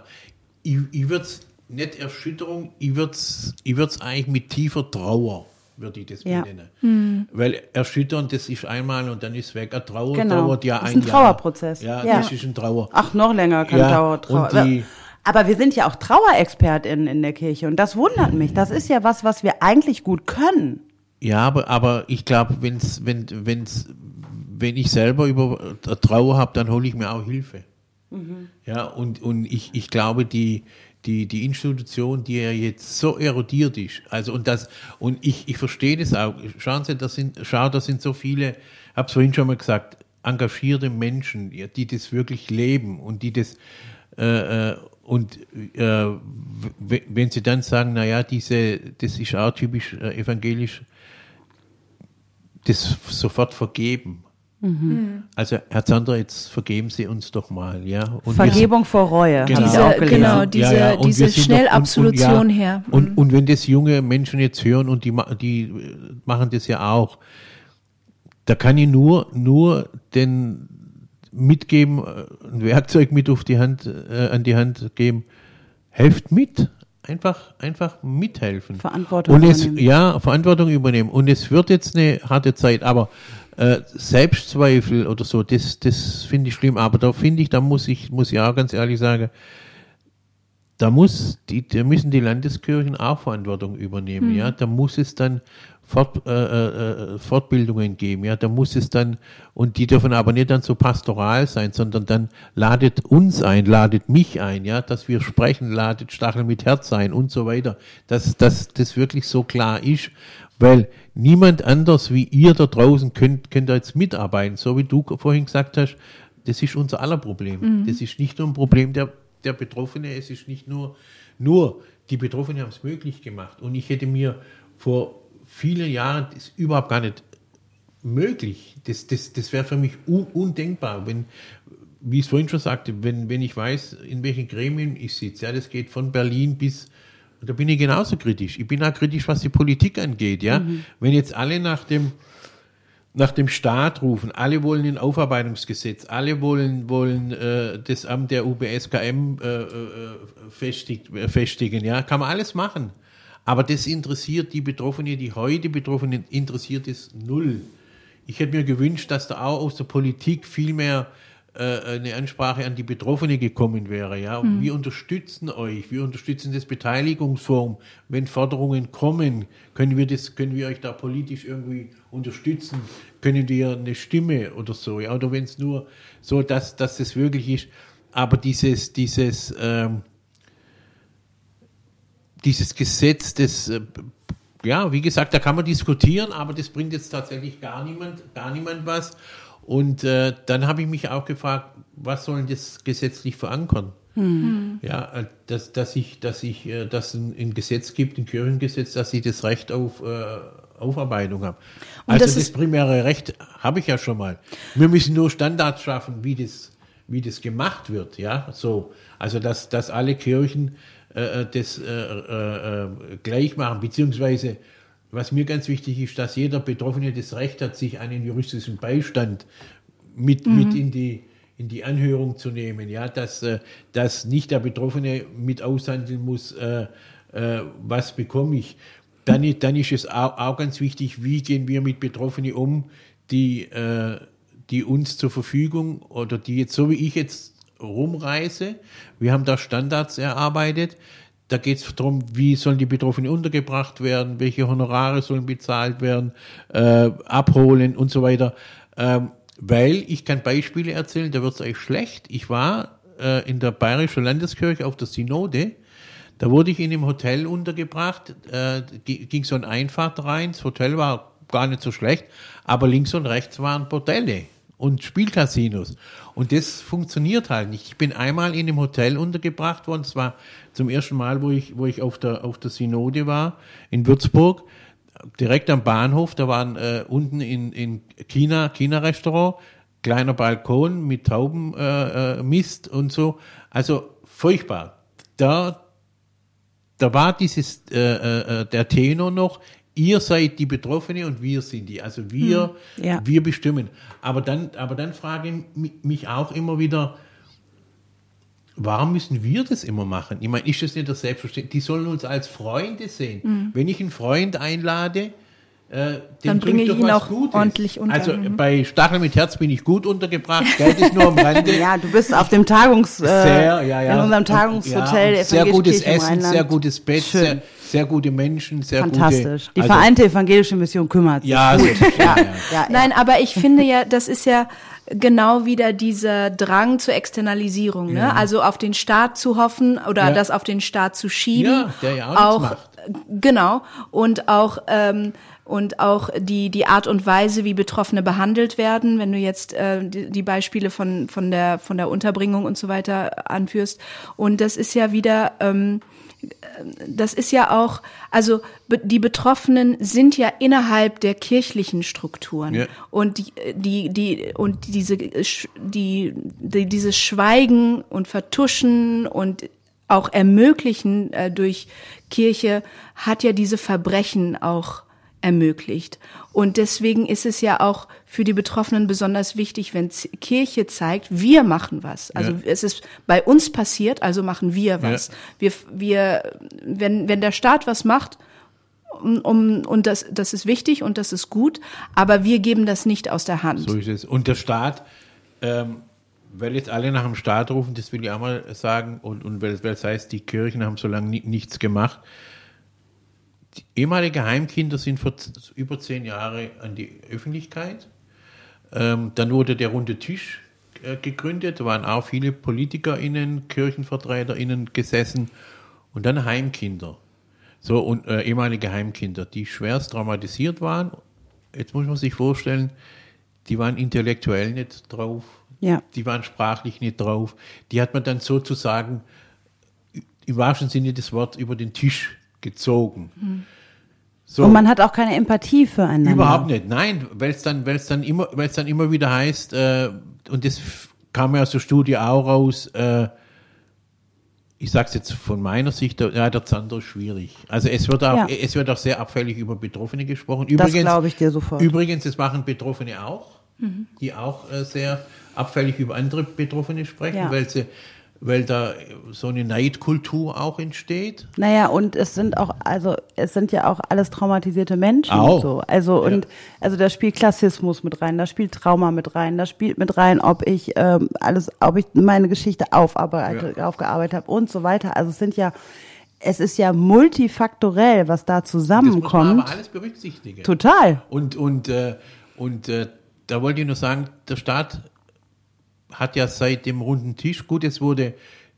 Speaker 4: Ich, ich würde es nicht Erschütterung, ich würde es ich würd's eigentlich mit tiefer Trauer, würde ich das
Speaker 3: Ja.
Speaker 4: benennen. Weil erschüttern, das ist einmal und dann ist weg. Eine Trauer
Speaker 3: Genau.
Speaker 4: dauert ja
Speaker 3: Das ist
Speaker 4: ein
Speaker 3: ein
Speaker 4: Jahr.
Speaker 3: Trauerprozess.
Speaker 4: Ja,
Speaker 3: Ja.
Speaker 4: das ist ein Trauer.
Speaker 3: Ach, noch länger kann
Speaker 4: Ja,
Speaker 3: Trauer, Trauer. Aber wir sind ja auch TrauerexpertInnen in der Kirche und das wundert mich. Das ist ja was, was wir eigentlich gut können.
Speaker 4: Ja, aber, aber ich glaube, wenn's, wenn, wenn's, wenn ich selber über äh, Trauer habe, dann hole ich mir auch Hilfe. Ja, und, und ich, ich glaube, die, die, die Institution, die ja jetzt so erodiert ist, also und das, und ich, ich verstehe das auch. Schauen Sie, das sind, schau, das sind so viele, hab's vorhin schon mal gesagt, engagierte Menschen, die das wirklich leben und die das äh, äh, und äh, wenn sie dann sagen, naja, diese, das ist auch typisch äh, evangelisch, das sofort vergeben. Also, Herr Zander, jetzt vergeben Sie uns doch mal, ja. Und
Speaker 3: Vergebung vor Reue.
Speaker 4: Genau.
Speaker 1: Diese,
Speaker 3: wir auch gelesen.
Speaker 1: genau, diese, diese
Speaker 4: wir sind doch-
Speaker 1: Schnellabsolution
Speaker 4: und, und, ja,
Speaker 1: her. Mhm.
Speaker 4: Und, und wenn das junge Menschen jetzt hören und die, die äh, machen das ja auch, da kann ich nur, nur den mitgeben, äh, ein Werkzeug mit auf die Hand, äh, an die Hand geben. Helft mit. Einfach, einfach mithelfen.
Speaker 3: Verantwortung
Speaker 4: und es,
Speaker 3: übernehmen.
Speaker 4: Ja, Verantwortung übernehmen. Und es wird jetzt eine harte Zeit, aber äh, Selbstzweifel oder so, das, das finde ich schlimm. Aber da finde ich, da muss ich, muss ich auch ganz ehrlich sagen, da muss die, da müssen die Landeskirchen auch Verantwortung übernehmen, ja. Da muss es dann Fort, äh, äh, äh, Fortbildungen geben, ja. Da muss es dann, und die dürfen aber nicht dann so pastoral sein, sondern dann ladet uns ein, ladet mich ein, ja, dass wir sprechen, ladet Stachel mit Herz ein und so weiter. Dass, dass das wirklich so klar ist, weil niemand anders wie ihr da draußen könnt, könnt da jetzt mitarbeiten, so wie du vorhin gesagt hast, das ist unser aller Problem. Das ist nicht nur ein Problem der, der Betroffene, es ist nicht nur, nur die Betroffenen haben es möglich gemacht. Und ich hätte mir vor vielen Jahren das überhaupt gar nicht möglich. Das, das, das wäre für mich un, undenkbar, wenn, wie ich es vorhin schon sagte, wenn, wenn ich weiß, in welchen Gremien ich sitze, ja, das geht von Berlin bis, da bin ich genauso kritisch. Ich bin auch kritisch, was die Politik angeht, ja. Mhm. Wenn jetzt alle nach dem, nach dem Staat rufen, alle wollen ein Aufarbeitungsgesetz, alle wollen, wollen äh, das Amt der UBSKM äh, äh, festigt, äh, festigen, ja, kann man alles machen. Aber das interessiert die Betroffenen, die heute Betroffenen, interessiert es null. Ich hätte mir gewünscht, dass da auch aus der Politik viel mehr äh, eine Ansprache an die Betroffene gekommen wäre. Ja, mhm. wir unterstützen euch, wir unterstützen das Beteiligungsforum. Wenn Forderungen kommen, können wir das, können wir euch da politisch irgendwie unterstützen, können wir eine Stimme oder so. Ja, oder wenn es nur so, dass, dass das wirklich ist. Aber dieses, dieses, ähm, dieses Gesetz, das äh, ja, wie gesagt, da kann man diskutieren, aber das bringt jetzt tatsächlich gar niemand, gar niemand was. Und äh, dann habe ich mich auch gefragt, was soll das gesetzlich verankern? Mhm. Ja, äh, dass, dass ich, dass ich, äh, dass ein, ein Gesetz gibt, ein Kirchengesetz, dass ich das Recht auf äh, Aufarbeitung habe. Also das, das primäre Recht habe ich ja schon mal. Wir müssen nur Standards schaffen, wie das, wie das gemacht wird, ja, so. Also, dass, dass alle Kirchen äh, äh, das äh, äh, gleich machen, beziehungsweise was mir ganz wichtig ist, dass jeder Betroffene das Recht hat, sich einen juristischen Beistand mit, mhm. mit in die in die Anhörung zu nehmen, ja, dass, dass nicht der Betroffene mit aushandeln muss, was bekomme ich. Dann, dann ist es auch, auch, ganz wichtig, wie gehen wir mit Betroffenen um, die, die uns zur Verfügung oder die jetzt, so wie ich jetzt rumreise. Wir haben da Standards erarbeitet. Da geht es darum, wie sollen die Betroffenen untergebracht werden, welche Honorare sollen bezahlt werden, äh, abholen und so weiter. Ähm, weil ich kann Beispiele erzählen, da wird es euch schlecht. Ich war äh, in der Bayerischen Landeskirche auf der Synode. Da wurde ich in einem Hotel untergebracht, äh, ging so ein Einfahrt rein. Das Hotel war gar nicht so schlecht, aber links und rechts waren Bordelle und Spielcasinos. Und das funktioniert halt nicht. Ich bin einmal in einem Hotel untergebracht worden. Es war zum ersten Mal, wo ich, wo ich auf der, auf der Synode war, in Würzburg, direkt am Bahnhof. Da waren äh, unten in, in China, China-Restaurant, kleiner Balkon mit Taubenmist äh, äh und so. Also furchtbar. Da, da war dieses, äh, äh, äh der Tenor noch, ihr seid die Betroffene und wir sind die. Also wir, hm, ja. wir bestimmen. Aber dann, aber dann frage ich mich auch immer wieder, warum müssen wir das immer machen? Ich meine, ist das nicht das Selbstverständnis? Die sollen uns als Freunde sehen. Mhm. Wenn ich einen Freund einlade,
Speaker 1: äh, dann bringe ich ihn auch Gutes. ordentlich
Speaker 4: unter. Also mhm. bei Stachel mit Herz bin ich gut untergebracht. Geld ist nur am [laughs] Rande.
Speaker 3: ja, du bist auf dem Tagungs, äh, sehr, ja, ja. in unserem Tagungshotel.
Speaker 4: Ja, sehr gutes Essen, sehr gutes Bett, sehr, sehr, gute Menschen, sehr
Speaker 3: Fantastisch.
Speaker 4: gute.
Speaker 3: Die also, Vereinte Evangelische Mission kümmert sich.
Speaker 4: Ja, gut. ja,
Speaker 1: ja. Nein, aber ich finde ja, das ist ja genau wieder dieser Drang zur Externalisierung, ne? Also auf den Staat zu hoffen oder das auf den Staat zu schieben. Ja,
Speaker 4: der ja auch, auch macht.
Speaker 1: Genau. Und auch ähm, und auch die, die Art und Weise, wie Betroffene behandelt werden, wenn du jetzt äh, die, die Beispiele von, von, der, von der Unterbringung und so weiter anführst. Und das ist ja wieder, ähm, das ist ja auch, also die Betroffenen sind ja innerhalb der kirchlichen Strukturen ja. und die, die, die und diese die, die dieses Schweigen und Vertuschen und auch ermöglichen äh, durch Kirche hat ja diese Verbrechen auch ermöglicht. Und deswegen ist es ja auch für die Betroffenen besonders wichtig, wenn Kirche zeigt, wir machen was. Also ja. es ist bei uns passiert, also machen wir was. Ja. Wir, wir, wenn, wenn der Staat was macht, um, um, und das, das ist wichtig und das ist gut, aber wir geben das nicht aus der Hand.
Speaker 4: So ist es. Und der Staat, ähm, weil jetzt alle nach dem Staat rufen, das will ich auch mal sagen, und, und weil, weil es heißt, die Kirchen haben so lange nichts gemacht, ehemalige Heimkinder sind vor über zehn Jahren an die Öffentlichkeit. Ähm, dann wurde der runde Tisch äh, gegründet, da waren auch viele PolitikerInnen, KirchenvertreterInnen gesessen und dann Heimkinder. So, und äh, ehemalige Heimkinder, die schwerst traumatisiert waren. Jetzt muss man sich vorstellen, die waren intellektuell nicht drauf, ja. die waren sprachlich nicht drauf. Die hat man dann sozusagen im wahrsten Sinne des Wortes über den Tisch gezogen. Mhm.
Speaker 3: So. Und man hat auch keine Empathie füreinander.
Speaker 4: Überhaupt nicht, nein, weil es dann, dann immer, dann immer wieder heißt, äh, und das kam ja aus der Studie auch raus, äh, ich sage es jetzt von meiner Sicht, ja, der Zander ist schwierig. Also es wird auch,
Speaker 3: Ja.
Speaker 4: es wird auch sehr abfällig über Betroffene gesprochen.
Speaker 3: Das glaube ich dir sofort.
Speaker 4: Übrigens, das machen Betroffene auch, die auch äh, sehr abfällig über andere Betroffene sprechen,
Speaker 3: Ja.
Speaker 4: weil sie, weil da so eine Neidkultur auch entsteht.
Speaker 3: Naja, und es sind auch, also es sind ja auch alles traumatisierte Menschen
Speaker 4: Auch.
Speaker 3: und so. Also
Speaker 4: Ja.
Speaker 3: und also da spielt Klassismus mit rein, da spielt Trauma mit rein, da spielt mit rein, ob ich ähm, alles, ob ich meine Geschichte aufarbeite, aufgearbeitet habe und so weiter. Also es sind ja, es ist ja multifaktorell, was da
Speaker 4: Das muss man
Speaker 3: zusammenkommt.
Speaker 4: aber alles berücksichtigen.
Speaker 3: Total.
Speaker 4: Und, und, äh, und äh, da wollte ich nur sagen, der Staat hat ja seit dem runden Tisch, gut, es wurde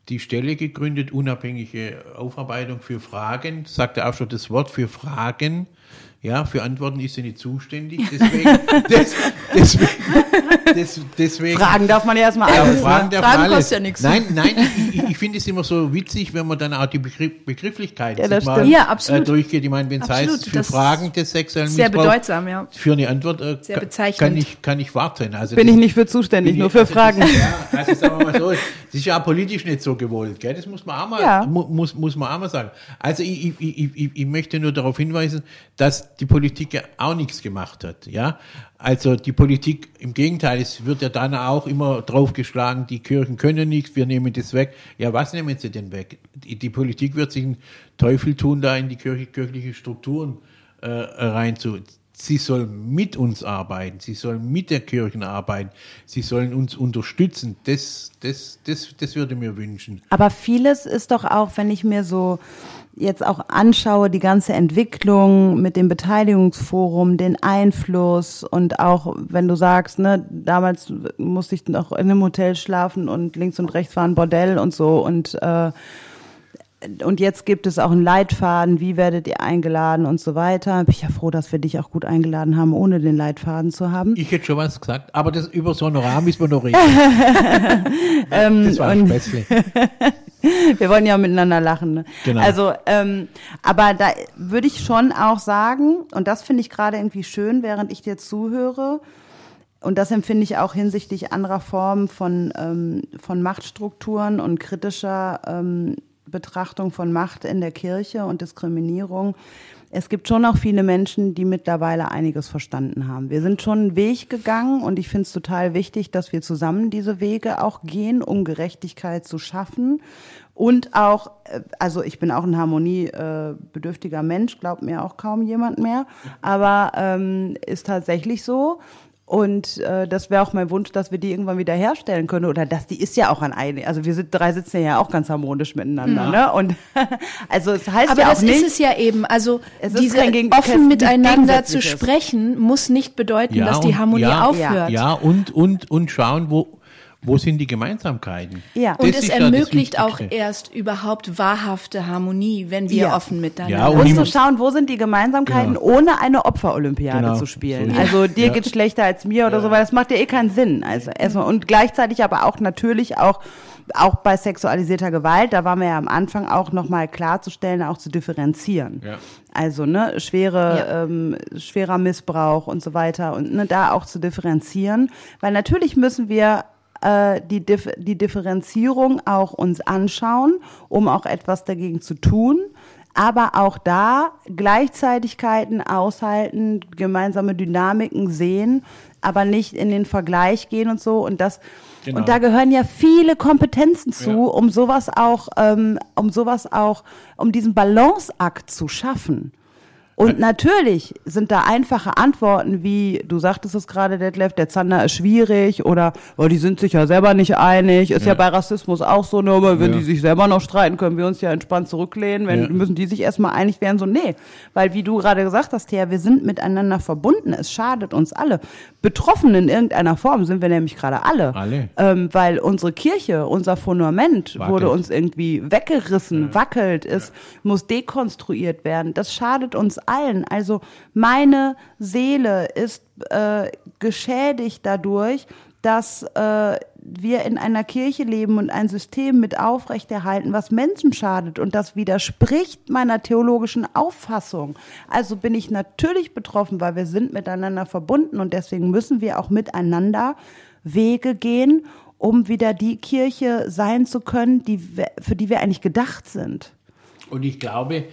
Speaker 4: die Stelle gegründet, unabhängige Aufarbeitung für Fragen, sagte auch schon das Wort für Fragen. Ja, für Antworten ist sie nicht zuständig. Deswegen, [laughs] des, deswegen, des, deswegen
Speaker 3: Fragen darf man ja erstmal
Speaker 4: ja,
Speaker 3: alles.
Speaker 4: Fragen
Speaker 3: ne?
Speaker 4: darf
Speaker 1: Fragen
Speaker 4: alles.
Speaker 1: kostet ja nichts.
Speaker 4: Nein, nein, ich, ich- finde es immer so witzig, wenn man dann auch die Begriff, Begrifflichkeiten
Speaker 3: Ja,
Speaker 4: mal.
Speaker 1: Ja, absolut.
Speaker 4: Äh, durchgeht. Ich meine, wenn es heißt, für
Speaker 1: das
Speaker 4: Fragen des sexuellen
Speaker 1: Sehr
Speaker 4: Missbrauchs,
Speaker 1: bedeutsam, ja.
Speaker 4: für eine Antwort äh,
Speaker 1: Sehr
Speaker 4: kann-
Speaker 1: bezeichnend.
Speaker 4: kann ich, kann ich warten. Also
Speaker 3: Bin
Speaker 4: das-
Speaker 3: ich nicht für zuständig, nur
Speaker 4: ich-
Speaker 3: für
Speaker 4: also
Speaker 3: Fragen.
Speaker 4: Das, ja, also sagen wir mal so, das ist ja auch politisch nicht so gewollt, gell? das muss man auch mal,
Speaker 3: Ja.
Speaker 4: mu, muss, muss man auch mal sagen. Also ich, ich, ich, ich, ich möchte nur darauf hinweisen, dass die Politik ja auch nichts gemacht hat. Ja? Also die Politik, im Gegenteil, es wird ja dann auch immer draufgeschlagen, die Kirchen können nichts, wir nehmen das weg. Ja, was nehmen sie denn weg? Die, die Politik wird sich einen Teufel tun, da in die Kirche, kirchliche Strukturen äh, rein zu. Sie soll mit uns arbeiten, sie soll mit der Kirche arbeiten, sie sollen uns unterstützen. Das, das, das, das würde mir wünschen.
Speaker 3: Aber vieles ist doch auch, wenn ich mir so jetzt auch anschaue, die ganze Entwicklung mit dem Beteiligungsforum, den Einfluss und auch, wenn du sagst, ne, damals musste ich noch in einem Hotel schlafen und links und rechts war ein Bordell und so und äh, und jetzt gibt es auch einen Leitfaden, wie werdet ihr eingeladen und so weiter. Bin ich ja froh, dass wir dich auch gut eingeladen haben, ohne den Leitfaden zu haben.
Speaker 4: Ich hätte schon was gesagt, aber das über einen Rahmen müssen wir noch reden. [laughs] das war ein
Speaker 3: Ähm,
Speaker 4: Späßle. [laughs]
Speaker 3: Wir wollen ja miteinander lachen. Ne?
Speaker 4: Genau.
Speaker 3: Also, ähm, aber da würde ich schon auch sagen, und das finde ich gerade irgendwie schön, während ich dir zuhöre, und das empfinde ich auch hinsichtlich anderer Formen von, ähm, von Machtstrukturen und kritischer ähm, Betrachtung von Macht in der Kirche und Diskriminierung. Es gibt schon auch viele Menschen, die mittlerweile einiges verstanden haben. Wir sind schon einen Weg gegangen und ich finde es total wichtig, dass wir zusammen diese Wege auch gehen, um Gerechtigkeit zu schaffen. Und auch, äh, also ich bin auch ein harmoniebedürftiger Mensch, glaubt mir auch kaum jemand mehr, aber ähm, ist tatsächlich so. Und äh, das wäre auch mein Wunsch, dass wir die irgendwann wieder herstellen können. Oder dass die ist ja auch an eine. Also wir sind drei sitzen ja auch ganz harmonisch miteinander. Ne? Und [laughs] also es heißt
Speaker 1: Aber
Speaker 3: ja auch
Speaker 1: das
Speaker 3: nicht.
Speaker 1: ist es ja eben. Also
Speaker 3: Es ist
Speaker 1: diese offen miteinander zu sprechen, muss nicht bedeuten,
Speaker 4: Ja,
Speaker 1: dass die Harmonie
Speaker 4: ja,
Speaker 1: aufhört.
Speaker 4: Ja, und, und, und schauen, wo, wo sind die Gemeinsamkeiten.
Speaker 3: Ja.
Speaker 1: Und
Speaker 4: Das
Speaker 1: es
Speaker 4: ja das
Speaker 1: ermöglicht auch erst überhaupt wahrhafte Harmonie, wenn wir
Speaker 3: Ja.
Speaker 1: offen miteinander
Speaker 4: Ja, und
Speaker 3: und zu schauen, wo sind die Gemeinsamkeiten,
Speaker 4: Genau.
Speaker 3: ohne eine Opferolympiade
Speaker 4: Genau.
Speaker 3: zu spielen.
Speaker 4: So
Speaker 3: Also
Speaker 4: es.
Speaker 3: dir
Speaker 4: Ja.
Speaker 3: geht's schlechter als mir oder so, weil das macht ja eh keinen Sinn. Also erstmal und gleichzeitig aber auch natürlich auch auch bei sexualisierter Gewalt, da waren wir ja am Anfang auch nochmal klarzustellen, auch zu differenzieren.
Speaker 4: Ja.
Speaker 3: Also ne, schwere,
Speaker 1: Ja.
Speaker 3: ähm, schwerer Missbrauch und so weiter und ne, da auch zu differenzieren, weil natürlich müssen wir äh, die, Dif die Differenzierung auch uns anschauen, um auch etwas dagegen zu tun. Aber auch da Gleichzeitigkeiten aushalten, gemeinsame Dynamiken sehen, aber nicht in den Vergleich gehen und so. Und das
Speaker 4: Genau.
Speaker 3: und da gehören ja viele Kompetenzen zu,
Speaker 4: Ja.
Speaker 3: um sowas auch, ähm, um sowas auch, um diesen Balanceakt zu schaffen. Und natürlich sind da einfache Antworten wie, du sagtest es gerade, Detlef, der Zander ist schwierig oder oh, die sind sich ja selber nicht einig. Ist ja,
Speaker 4: Ja.
Speaker 3: bei Rassismus auch so, nur aber wenn
Speaker 4: Ja.
Speaker 3: die sich selber noch streiten, können wir uns ja entspannt zurücklehnen. Wenn
Speaker 4: Ja.
Speaker 3: müssen die sich erstmal einig werden, so nee. Weil wie du gerade gesagt hast, Thea, wir sind miteinander verbunden. Es schadet uns alle. Betroffen in irgendeiner Form sind wir nämlich gerade alle.
Speaker 4: Alle.
Speaker 3: Ähm, weil unsere Kirche, unser Fundament
Speaker 4: Wackelt.
Speaker 3: wurde uns irgendwie weggerissen, wackelt, es muss dekonstruiert werden. Das schadet uns allen. Also meine Seele ist äh, geschädigt dadurch, dass äh, wir in einer Kirche leben und ein System mit aufrechterhalten, was Menschen schadet. Und das widerspricht meiner theologischen Auffassung. Also bin ich natürlich betroffen, weil wir sind miteinander verbunden und deswegen müssen wir auch miteinander Wege gehen, um wieder die Kirche sein zu können, die, für die wir eigentlich gedacht sind.
Speaker 4: Und ich glaube,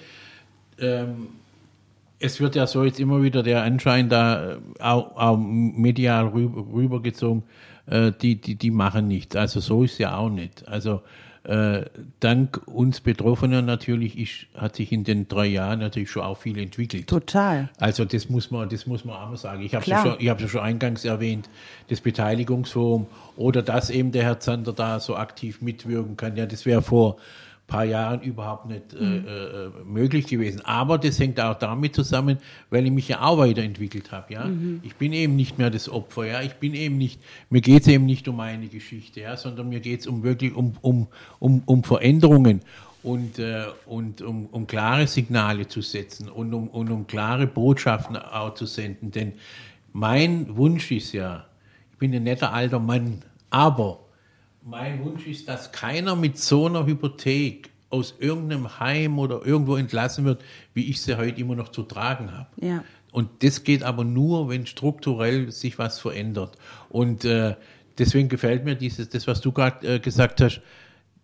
Speaker 4: ähm, es wird ja so jetzt immer wieder der Anschein da äh, auch, auch medial rüber, rübergezogen, äh, die, die, die machen nichts. Also so ist ja auch nicht. Also äh, dank uns Betroffener natürlich ist, hat sich in den drei Jahren natürlich schon auch viel entwickelt.
Speaker 3: Total.
Speaker 4: Also das muss man, das muss man auch mal sagen. Ich habe es ja schon, ich ja schon eingangs erwähnt, das Beteiligungsforum oder dass eben der Herr Zander da so aktiv mitwirken kann. Ja, das wäre vor paar Jahren überhaupt nicht äh, mhm. äh, möglich gewesen. Aber das hängt auch damit zusammen, weil ich mich ja auch weiterentwickelt habe. Ja, mhm. ich bin eben nicht mehr das Opfer. Ja, ich bin eben nicht. Mir geht es eben nicht um meine Geschichte, ja, sondern mir geht es um wirklich um um um um Veränderungen und äh, und um, um klare Signale zu setzen und um und um klare Botschaften auch zu senden. Denn mein Wunsch ist ja, ich bin ein netter alter Mann, aber mein Wunsch ist, dass keiner mit so einer Hypothek aus irgendeinem Heim oder irgendwo entlassen wird, wie ich sie heute immer noch zu tragen habe.
Speaker 3: Ja.
Speaker 4: Und das geht aber nur, wenn strukturell sich was verändert. Und äh, deswegen gefällt mir dieses, das, was du gerade äh, gesagt hast,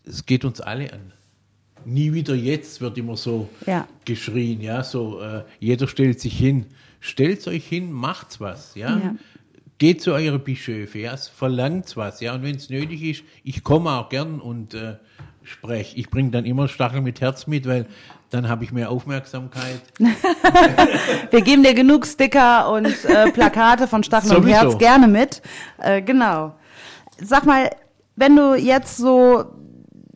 Speaker 4: es geht uns alle an. Nie wieder jetzt wird immer so ja. geschrien, ja, so äh, jeder stellt sich hin. Stellt euch hin, macht's was, ja. ja geht zu euren Bischöfe, ja, verlangt was, ja, und wenn es nötig ist, ich komme auch gern und äh, spreche. Ich bringe dann immer Stachel mit Herz mit, weil dann habe ich mehr Aufmerksamkeit. [laughs]
Speaker 3: Wir geben dir genug Sticker und äh, Plakate von Stachel Sowieso. und Herz gerne mit. Äh, genau. Sag mal, wenn du jetzt so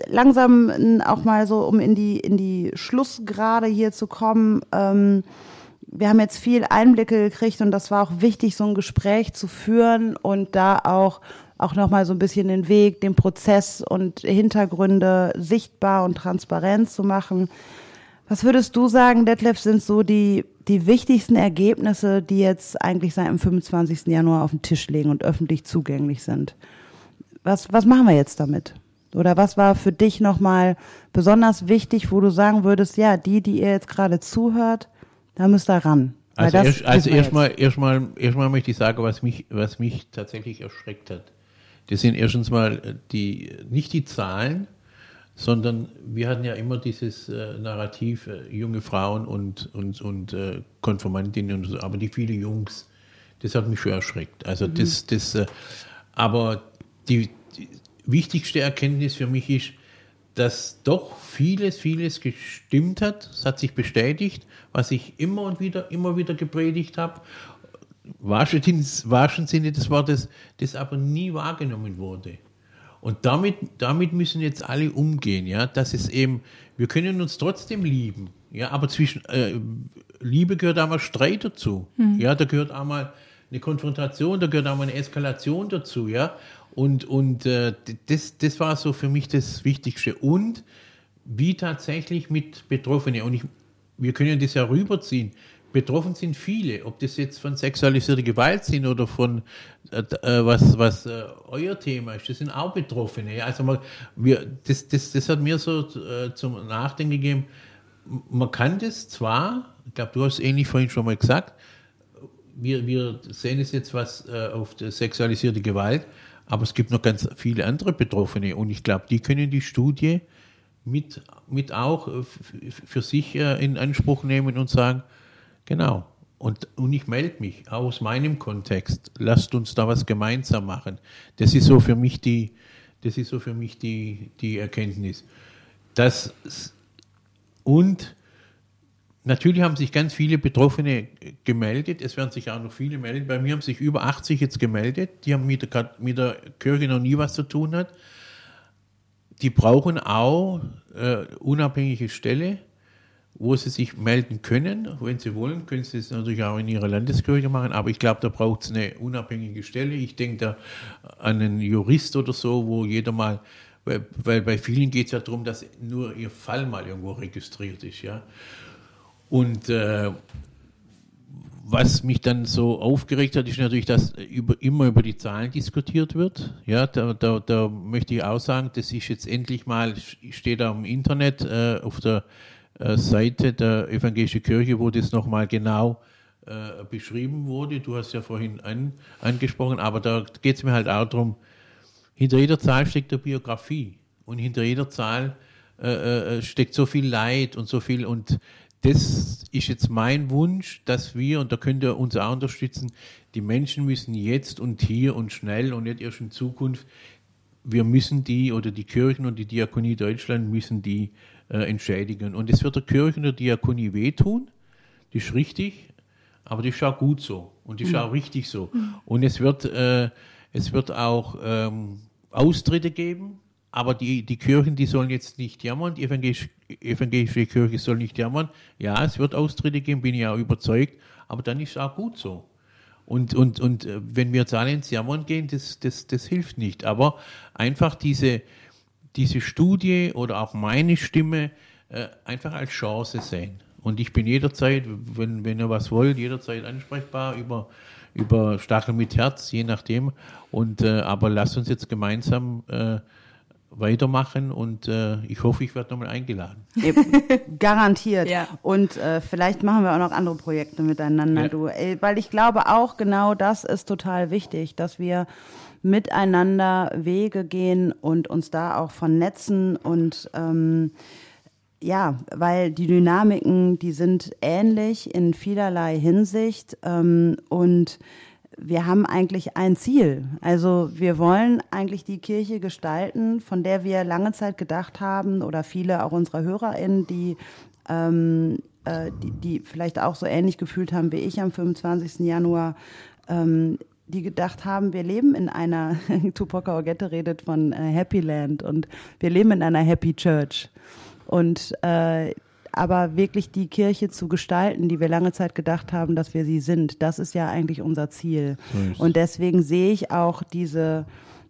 Speaker 3: langsam auch mal so, um in die, in die Schlussgrade hier zu kommen, ähm, wir haben jetzt viel Einblicke gekriegt und das war auch wichtig, so ein Gespräch zu führen und da auch auch nochmal so ein bisschen den Weg, den Prozess und Hintergründe sichtbar und transparent zu machen. Was würdest du sagen, Detlef, sind so die, die wichtigsten Ergebnisse, die jetzt eigentlich seit dem 25. Januar auf dem Tisch liegen und öffentlich zugänglich sind? Was, was machen wir jetzt damit? Oder was war für dich nochmal besonders wichtig, wo du sagen würdest, ja, die, die ihr jetzt gerade zuhört, da müsst ihr ran.
Speaker 4: Also, erst, also erstmal, erstmal, erstmal möchte ich sagen, was mich, was mich tatsächlich erschreckt hat. Das sind erstens mal die, nicht die Zahlen, sondern wir hatten ja immer dieses äh, Narrativ, äh, junge Frauen und, und, und äh, Konformantinnen und so, aber die viele Jungs, das hat mich schon erschreckt. Also mhm. das, das, äh, aber die, die wichtigste Erkenntnis für mich ist, dass doch vieles, vieles gestimmt hat. Es hat sich bestätigt, was ich immer und wieder, immer wieder gepredigt habe. Wahrschen Sinne des Wortes, das aber nie wahrgenommen wurde. Und damit, damit müssen jetzt alle umgehen, ja, dass es eben, wir können uns trotzdem lieben, ja, aber zwischen, äh, Liebe gehört einmal Streit dazu, mhm. ja, da gehört einmal eine Konfrontation, da gehört einmal eine Eskalation dazu, ja, und, und äh, das, das war so für mich das Wichtigste. Und wie tatsächlich mit Betroffenen. Und ich, wir können das ja rüberziehen. Betroffen sind viele, ob das jetzt von sexualisierter Gewalt sind oder von äh, äh was, was äh, euer Thema ist, das sind auch Betroffene. Also man, wir, das, das, das hat mir so äh, zum Nachdenken gegeben, man kann das zwar, ich glaube, du hast es ähnlich vorhin schon mal gesagt, wir, wir sehen es jetzt was äh, auf sexualisierte Gewalt, aber es gibt noch ganz viele andere Betroffene und ich glaube, die können die Studie mit, mit auch äh, für sich äh, in Anspruch nehmen und sagen, genau, und, und ich melde mich aus meinem Kontext, lasst uns da was gemeinsam machen. Das ist so für mich die, das ist so für mich die, die Erkenntnis. Das, und Natürlich haben sich ganz viele Betroffene gemeldet. Es werden sich auch noch viele melden. Bei mir haben sich über 80 jetzt gemeldet. Die haben mit der, mit der Kirche noch nie was zu tun hat. Die brauchen auch äh, unabhängige Stelle, wo sie sich melden können. Wenn sie wollen, können sie es natürlich auch in ihrer Landeskirche machen. Aber ich glaube, da braucht es eine unabhängige Stelle. Ich denke da an einen Jurist oder so, wo jeder mal weil, weil bei vielen geht es ja darum, dass nur ihr Fall mal irgendwo registriert ist, ja. Und äh, was mich dann so aufgeregt hat, ist natürlich, dass über, immer über die Zahlen diskutiert wird. Ja, da, da, da möchte ich auch sagen, das ist jetzt endlich mal, steht da im Internet äh, auf der äh, Seite der Evangelischen Kirche, wo das nochmal genau äh, beschrieben wurde. Du hast ja vorhin an, angesprochen, aber da geht es mir halt auch darum, hinter jeder Zahl steckt eine Biografie und hinter jeder Zahl äh, äh, steckt so viel Leid und so viel und das ist jetzt mein Wunsch, dass wir, und da könnt ihr uns auch unterstützen, die Menschen müssen jetzt und hier und schnell und nicht erst in Zukunft, wir müssen die oder die Kirchen und die Diakonie Deutschland müssen die äh, entschädigen. Und es wird der Kirche und der Diakonie wehtun, das ist richtig, aber das ist auch gut so und das ist auch richtig so. Und es wird, äh, es wird auch ähm, Austritte geben, aber die, die Kirchen, die sollen jetzt nicht jammern, die evangelische, evangelische Kirche soll nicht jammern. Ja, es wird Austritte geben, bin ich auch überzeugt, aber dann ist es auch gut so. Und, und, und äh, wenn wir jetzt alle ins Jammern gehen, das, das, das hilft nicht. Aber einfach diese, diese Studie oder auch meine Stimme äh, einfach als Chance sehen. Und ich bin jederzeit, wenn, wenn ihr was wollt, jederzeit ansprechbar über, über Stachel mit Herz, je nachdem. Und, äh, aber lasst uns jetzt gemeinsam äh, weitermachen und äh, ich hoffe, ich werde nochmal eingeladen. [laughs]
Speaker 3: Garantiert.
Speaker 1: Ja.
Speaker 3: Und äh, vielleicht machen wir auch noch andere Projekte miteinander,
Speaker 4: Ja.
Speaker 3: du. Ey, weil ich glaube auch genau das ist total wichtig, dass wir miteinander Wege gehen und uns da auch vernetzen und ähm, ja, weil die Dynamiken, die sind ähnlich in vielerlei Hinsicht ähm, und wir haben eigentlich ein Ziel. Also wir wollen eigentlich die Kirche gestalten, von der wir lange Zeit gedacht haben oder viele auch unserer HörerInnen, die ähm, äh, die, die vielleicht auch so ähnlich gefühlt haben wie ich am 25. Januar, ähm, die gedacht haben, wir leben in einer, [laughs] Tupac Orgette redet von äh, Happy Land und wir leben in einer Happy Church. Und äh, aber wirklich die Kirche zu gestalten, die wir lange Zeit gedacht haben, dass wir sie sind, das ist ja eigentlich unser Ziel. Und deswegen sehe ich auch diese,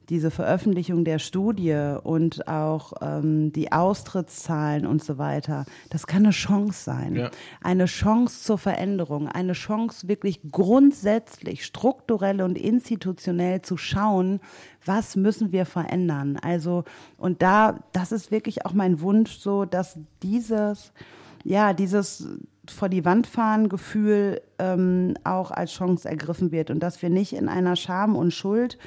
Speaker 3: diese Veröffentlichung der Studie und auch ähm, die Austrittszahlen und so weiter, das kann eine Chance sein.
Speaker 4: Ja.
Speaker 3: Eine Chance zur Veränderung, eine Chance wirklich grundsätzlich, strukturell und institutionell zu schauen, was müssen wir verändern. Also, und da, das ist wirklich auch mein Wunsch so, dass dieses, ja, dieses vor die Wand fahren Gefühl ähm, auch als Chance ergriffen wird und dass wir nicht in einer Scham und Schuld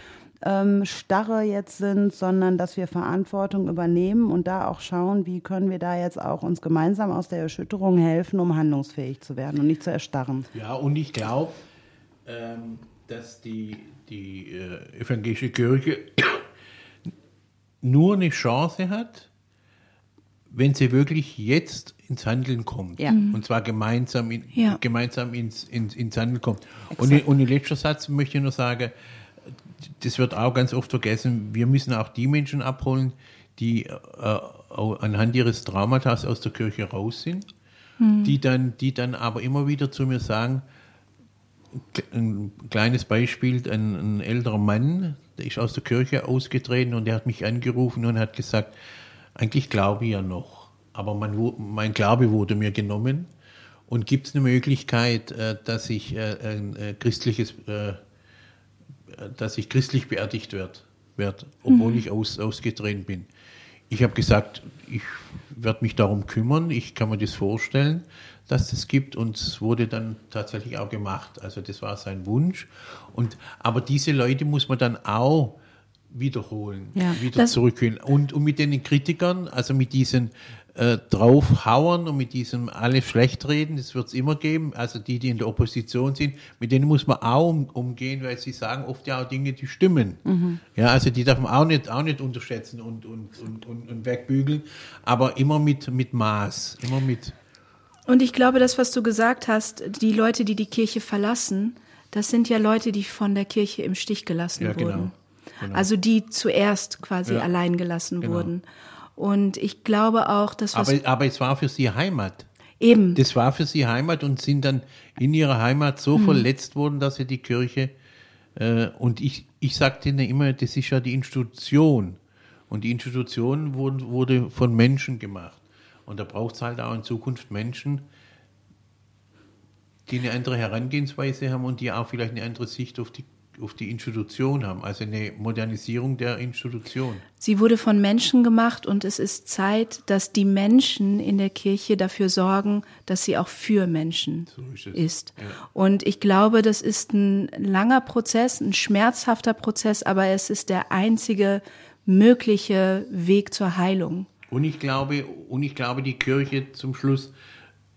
Speaker 3: ähm, Starre jetzt sind, sondern dass wir Verantwortung übernehmen und da auch schauen, wie können wir da jetzt auch uns gemeinsam aus der Erschütterung helfen, um handlungsfähig zu werden und nicht zu erstarren.
Speaker 4: Ja, und ich glaube, ähm, dass die, die äh, evangelische Kirche nur eine Chance hat, wenn sie wirklich jetzt ins Handeln kommt.
Speaker 3: Ja.
Speaker 4: Und zwar gemeinsam, in,
Speaker 1: Ja.
Speaker 4: gemeinsam ins, ins, ins Handeln kommt. Und, in- und in letzter Satz möchte ich nur sagen, das wird auch ganz oft vergessen, wir müssen auch die Menschen abholen, die äh, anhand ihres Traumatas aus der Kirche raus sind, die, dann, die dann aber immer wieder zu mir sagen, ein kleines Beispiel, ein, ein älterer Mann, der ist aus der Kirche ausgetreten und der hat mich angerufen und hat gesagt, eigentlich glaube ich ja noch, aber mein, mein Glaube wurde mir genommen. Und gibt es eine Möglichkeit, äh, dass ich äh, ein äh, christliches, dass ich christlich beerdigt werd, werd obwohl ich aus, ausgetreten bin? Ich habe gesagt, ich werde mich darum kümmern, ich kann mir das vorstellen, dass das gibt und es wurde dann tatsächlich auch gemacht. Also das war sein Wunsch. Und, aber diese Leute muss man dann auch wiederholen,
Speaker 3: Ja.
Speaker 4: wieder zurückholen. Und, und mit den Kritikern, also mit diesen äh, draufhauern und mit diesem alle schlecht reden, das wird es immer geben. Also die, die in der Opposition sind, mit denen muss man auch um, umgehen, weil sie sagen oft ja auch Dinge, die stimmen. Ja, also die darf man auch nicht, auch nicht unterschätzen und, und, und, und, und wegbügeln, aber immer mit, mit Maß, immer mit.
Speaker 1: Und ich glaube, das, was du gesagt hast, die Leute, die die Kirche verlassen, das sind ja Leute, die von der Kirche im Stich gelassen
Speaker 4: Ja, genau.
Speaker 1: wurden.
Speaker 4: Genau.
Speaker 1: Also die zuerst quasi
Speaker 4: Ja.
Speaker 1: allein gelassen
Speaker 4: Genau.
Speaker 1: wurden. Und ich glaube auch, dass
Speaker 4: Aber, aber es war für sie Heimat.
Speaker 1: eben
Speaker 4: Das war für sie Heimat und sind dann in ihrer Heimat so
Speaker 1: Mhm.
Speaker 4: verletzt worden, dass sie die Kirche äh, und ich, ich sagte ihnen immer, das ist ja die Institution. Und die Institution wurde, wurde von Menschen gemacht. Und da braucht es halt auch in Zukunft Menschen, die eine andere Herangehensweise haben und die auch vielleicht eine andere Sicht auf die, auf die Institution haben, also eine Modernisierung der Institution.
Speaker 1: Sie wurde von Menschen gemacht und es ist Zeit, dass die Menschen in der Kirche dafür sorgen, dass sie auch für Menschen
Speaker 4: So ist
Speaker 1: ist.
Speaker 4: Ja.
Speaker 1: Und ich glaube, das ist ein langer Prozess, ein schmerzhafter Prozess, aber es ist der einzige mögliche Weg zur Heilung.
Speaker 4: Und ich glaube, und ich glaube, die Kirche zum Schluss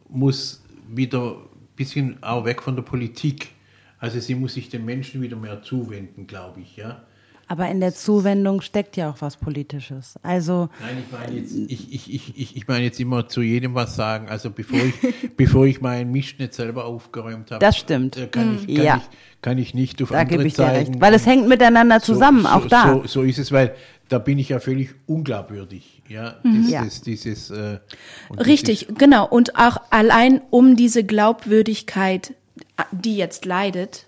Speaker 4: muss wieder ein bisschen auch weg von der Politik. Also sie muss sich den Menschen wieder mehr zuwenden, glaube ich, ja.
Speaker 3: Aber in der Zuwendung steckt ja auch was Politisches. Also
Speaker 4: Nein, ich meine jetzt, ich, ich, ich, ich, ich meine jetzt immer zu jedem was sagen. Also bevor ich, [laughs] bevor ich meinen Mist nicht selber aufgeräumt habe,
Speaker 3: Das stimmt.
Speaker 4: äh, kann, ich, kann,
Speaker 3: Ja.
Speaker 4: ich, kann ich nicht auf
Speaker 3: da
Speaker 4: andere
Speaker 3: gebe ich dir
Speaker 4: zeigen.
Speaker 3: recht. Weil es hängt miteinander zusammen,
Speaker 4: so,
Speaker 3: auch
Speaker 4: so,
Speaker 3: da.
Speaker 4: So, so ist es, weil da bin ich ja völlig unglaubwürdig. Ja, das,
Speaker 3: Ja.
Speaker 4: Das, dieses, äh,
Speaker 1: Richtig, genau. Und auch allein um diese Glaubwürdigkeit, die jetzt leidet,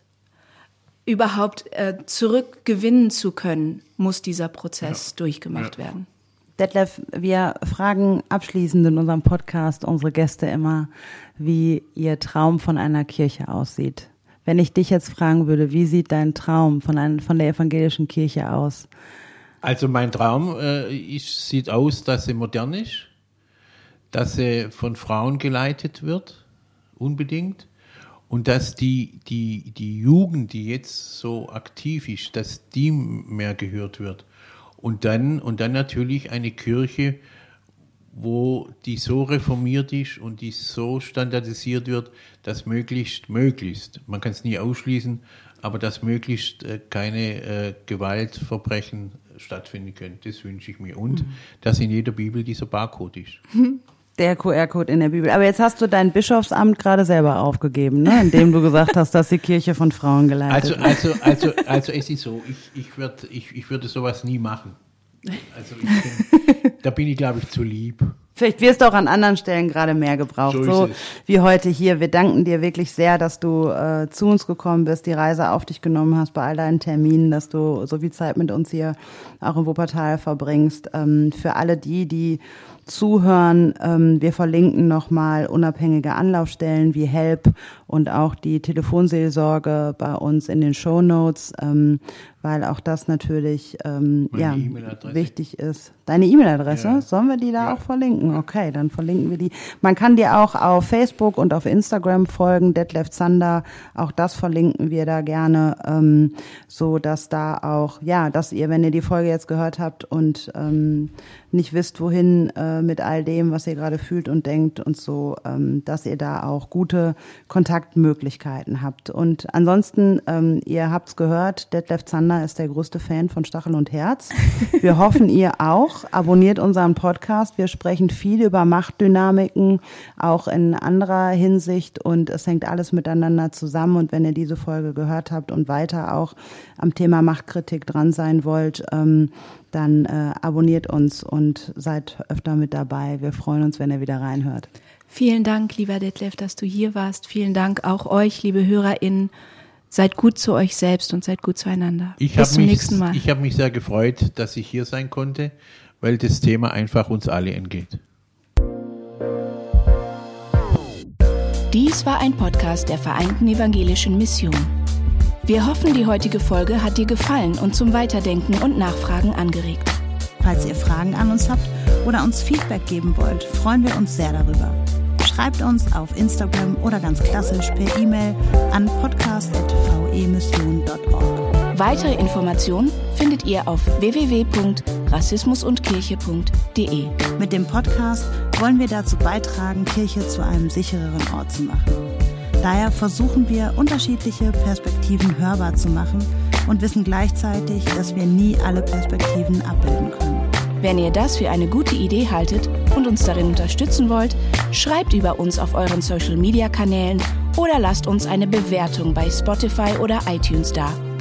Speaker 1: überhaupt äh, zurückgewinnen zu können, muss dieser Prozess durchgemacht werden.
Speaker 3: Detlef, wir fragen abschließend in unserem Podcast unsere Gäste immer, wie ihr Traum von einer Kirche aussieht. Wenn ich dich jetzt fragen würde, wie sieht dein Traum von, ein, von der evangelischen Kirche aus?
Speaker 4: Also mein Traum äh, ist, sieht aus, dass sie modern ist, dass sie von Frauen geleitet wird, unbedingt, und dass die, die, die Jugend, die jetzt so aktiv ist, dass die mehr gehört wird. Und dann, und dann natürlich eine Kirche, wo die so reformiert ist und die so standardisiert wird, dass möglichst, möglichst, man kann es nie ausschließen, aber dass möglichst äh, keine äh, Gewaltverbrechen stattfinden können. Das wünsche ich mir. Und dass in jeder Bibel dieser Barcode ist. [laughs]
Speaker 3: Der QR-Code in der Bibel. Aber jetzt hast du dein Bischofsamt gerade selber aufgegeben, ne? indem du gesagt hast, dass die Kirche von Frauen geleitet
Speaker 4: Also,
Speaker 3: wird.
Speaker 4: also, also, also es ist so, ich, ich, würd, ich, ich würde sowas nie machen. Also ich bin, da bin ich, glaube ich, zu lieb.
Speaker 3: Vielleicht wirst du auch an anderen Stellen gerade mehr gebraucht,
Speaker 4: So
Speaker 3: so, wie heute hier. Wir danken dir wirklich sehr, dass du äh, zu uns gekommen bist, die Reise auf dich genommen hast bei all deinen Terminen, dass du so viel Zeit mit uns hier auch in Wuppertal verbringst. Ähm, für alle die, die zuhören, ähm, wir verlinken nochmal unabhängige Anlaufstellen wie Help und auch die Telefonseelsorge bei uns in den Show Notes, ähm, weil auch das natürlich ähm,
Speaker 4: Meine
Speaker 3: ja,
Speaker 4: E-Mail-Adresse.
Speaker 3: wichtig ist. Deine E-Mail-Adresse,
Speaker 4: Ja.
Speaker 3: sollen wir die da
Speaker 4: Ja.
Speaker 3: auch verlinken? Okay, dann verlinken wir die. Man kann dir auch auf Facebook und auf Instagram folgen, Detlef Zander. Auch das verlinken wir da gerne, ähm, so dass da auch, ja, dass ihr, wenn ihr die Folge jetzt gehört habt und ähm, nicht wisst, wohin äh, mit all dem, was ihr gerade fühlt und denkt und so, ähm, dass ihr da auch gute Kontaktmöglichkeiten habt. Und ansonsten, ähm, ihr habt's gehört, Detlef Zander ist der größte Fan von Stachel und Herz. [laughs] Wir hoffen, ihr auch. Abonniert unseren Podcast. Wir sprechen viel über Machtdynamiken, auch in anderer Hinsicht. Und es hängt alles miteinander zusammen. Und wenn ihr diese Folge gehört habt und weiter auch am Thema Machtkritik dran sein wollt, ähm, dann äh, abonniert uns und seid öfter mit dabei. Wir freuen uns, wenn ihr wieder reinhört.
Speaker 1: Vielen Dank, lieber Detlef, dass du hier warst. Vielen Dank auch euch, liebe HörerInnen. Seid gut zu euch selbst und seid gut zueinander.
Speaker 4: Ich
Speaker 1: Bis
Speaker 4: habe
Speaker 1: zum
Speaker 4: mich,
Speaker 1: nächsten Mal.
Speaker 4: ich habe mich sehr gefreut, dass ich hier sein konnte, weil das Thema einfach uns alle entgeht.
Speaker 1: Dies war ein Podcast der Vereinten Evangelischen Mission. Wir hoffen, die heutige Folge hat dir gefallen und zum Weiterdenken und Nachfragen angeregt.
Speaker 2: Falls ihr Fragen an uns habt oder uns Feedback geben wollt, freuen wir uns sehr darüber. Schreibt uns auf Instagram oder ganz klassisch per E-Mail an podcast.vemission.org.
Speaker 1: Weitere Informationen findet ihr auf www.rassismusundkirche.de.
Speaker 2: Mit dem Podcast wollen wir dazu beitragen, Kirche zu einem sichereren Ort zu machen. Daher versuchen wir, unterschiedliche Perspektiven hörbar zu machen und wissen gleichzeitig, dass wir nie alle Perspektiven abbilden können.
Speaker 1: Wenn ihr das für eine gute Idee haltet und uns darin unterstützen wollt, schreibt über uns auf euren Social-Media-Kanälen oder lasst uns eine Bewertung bei Spotify oder iTunes da.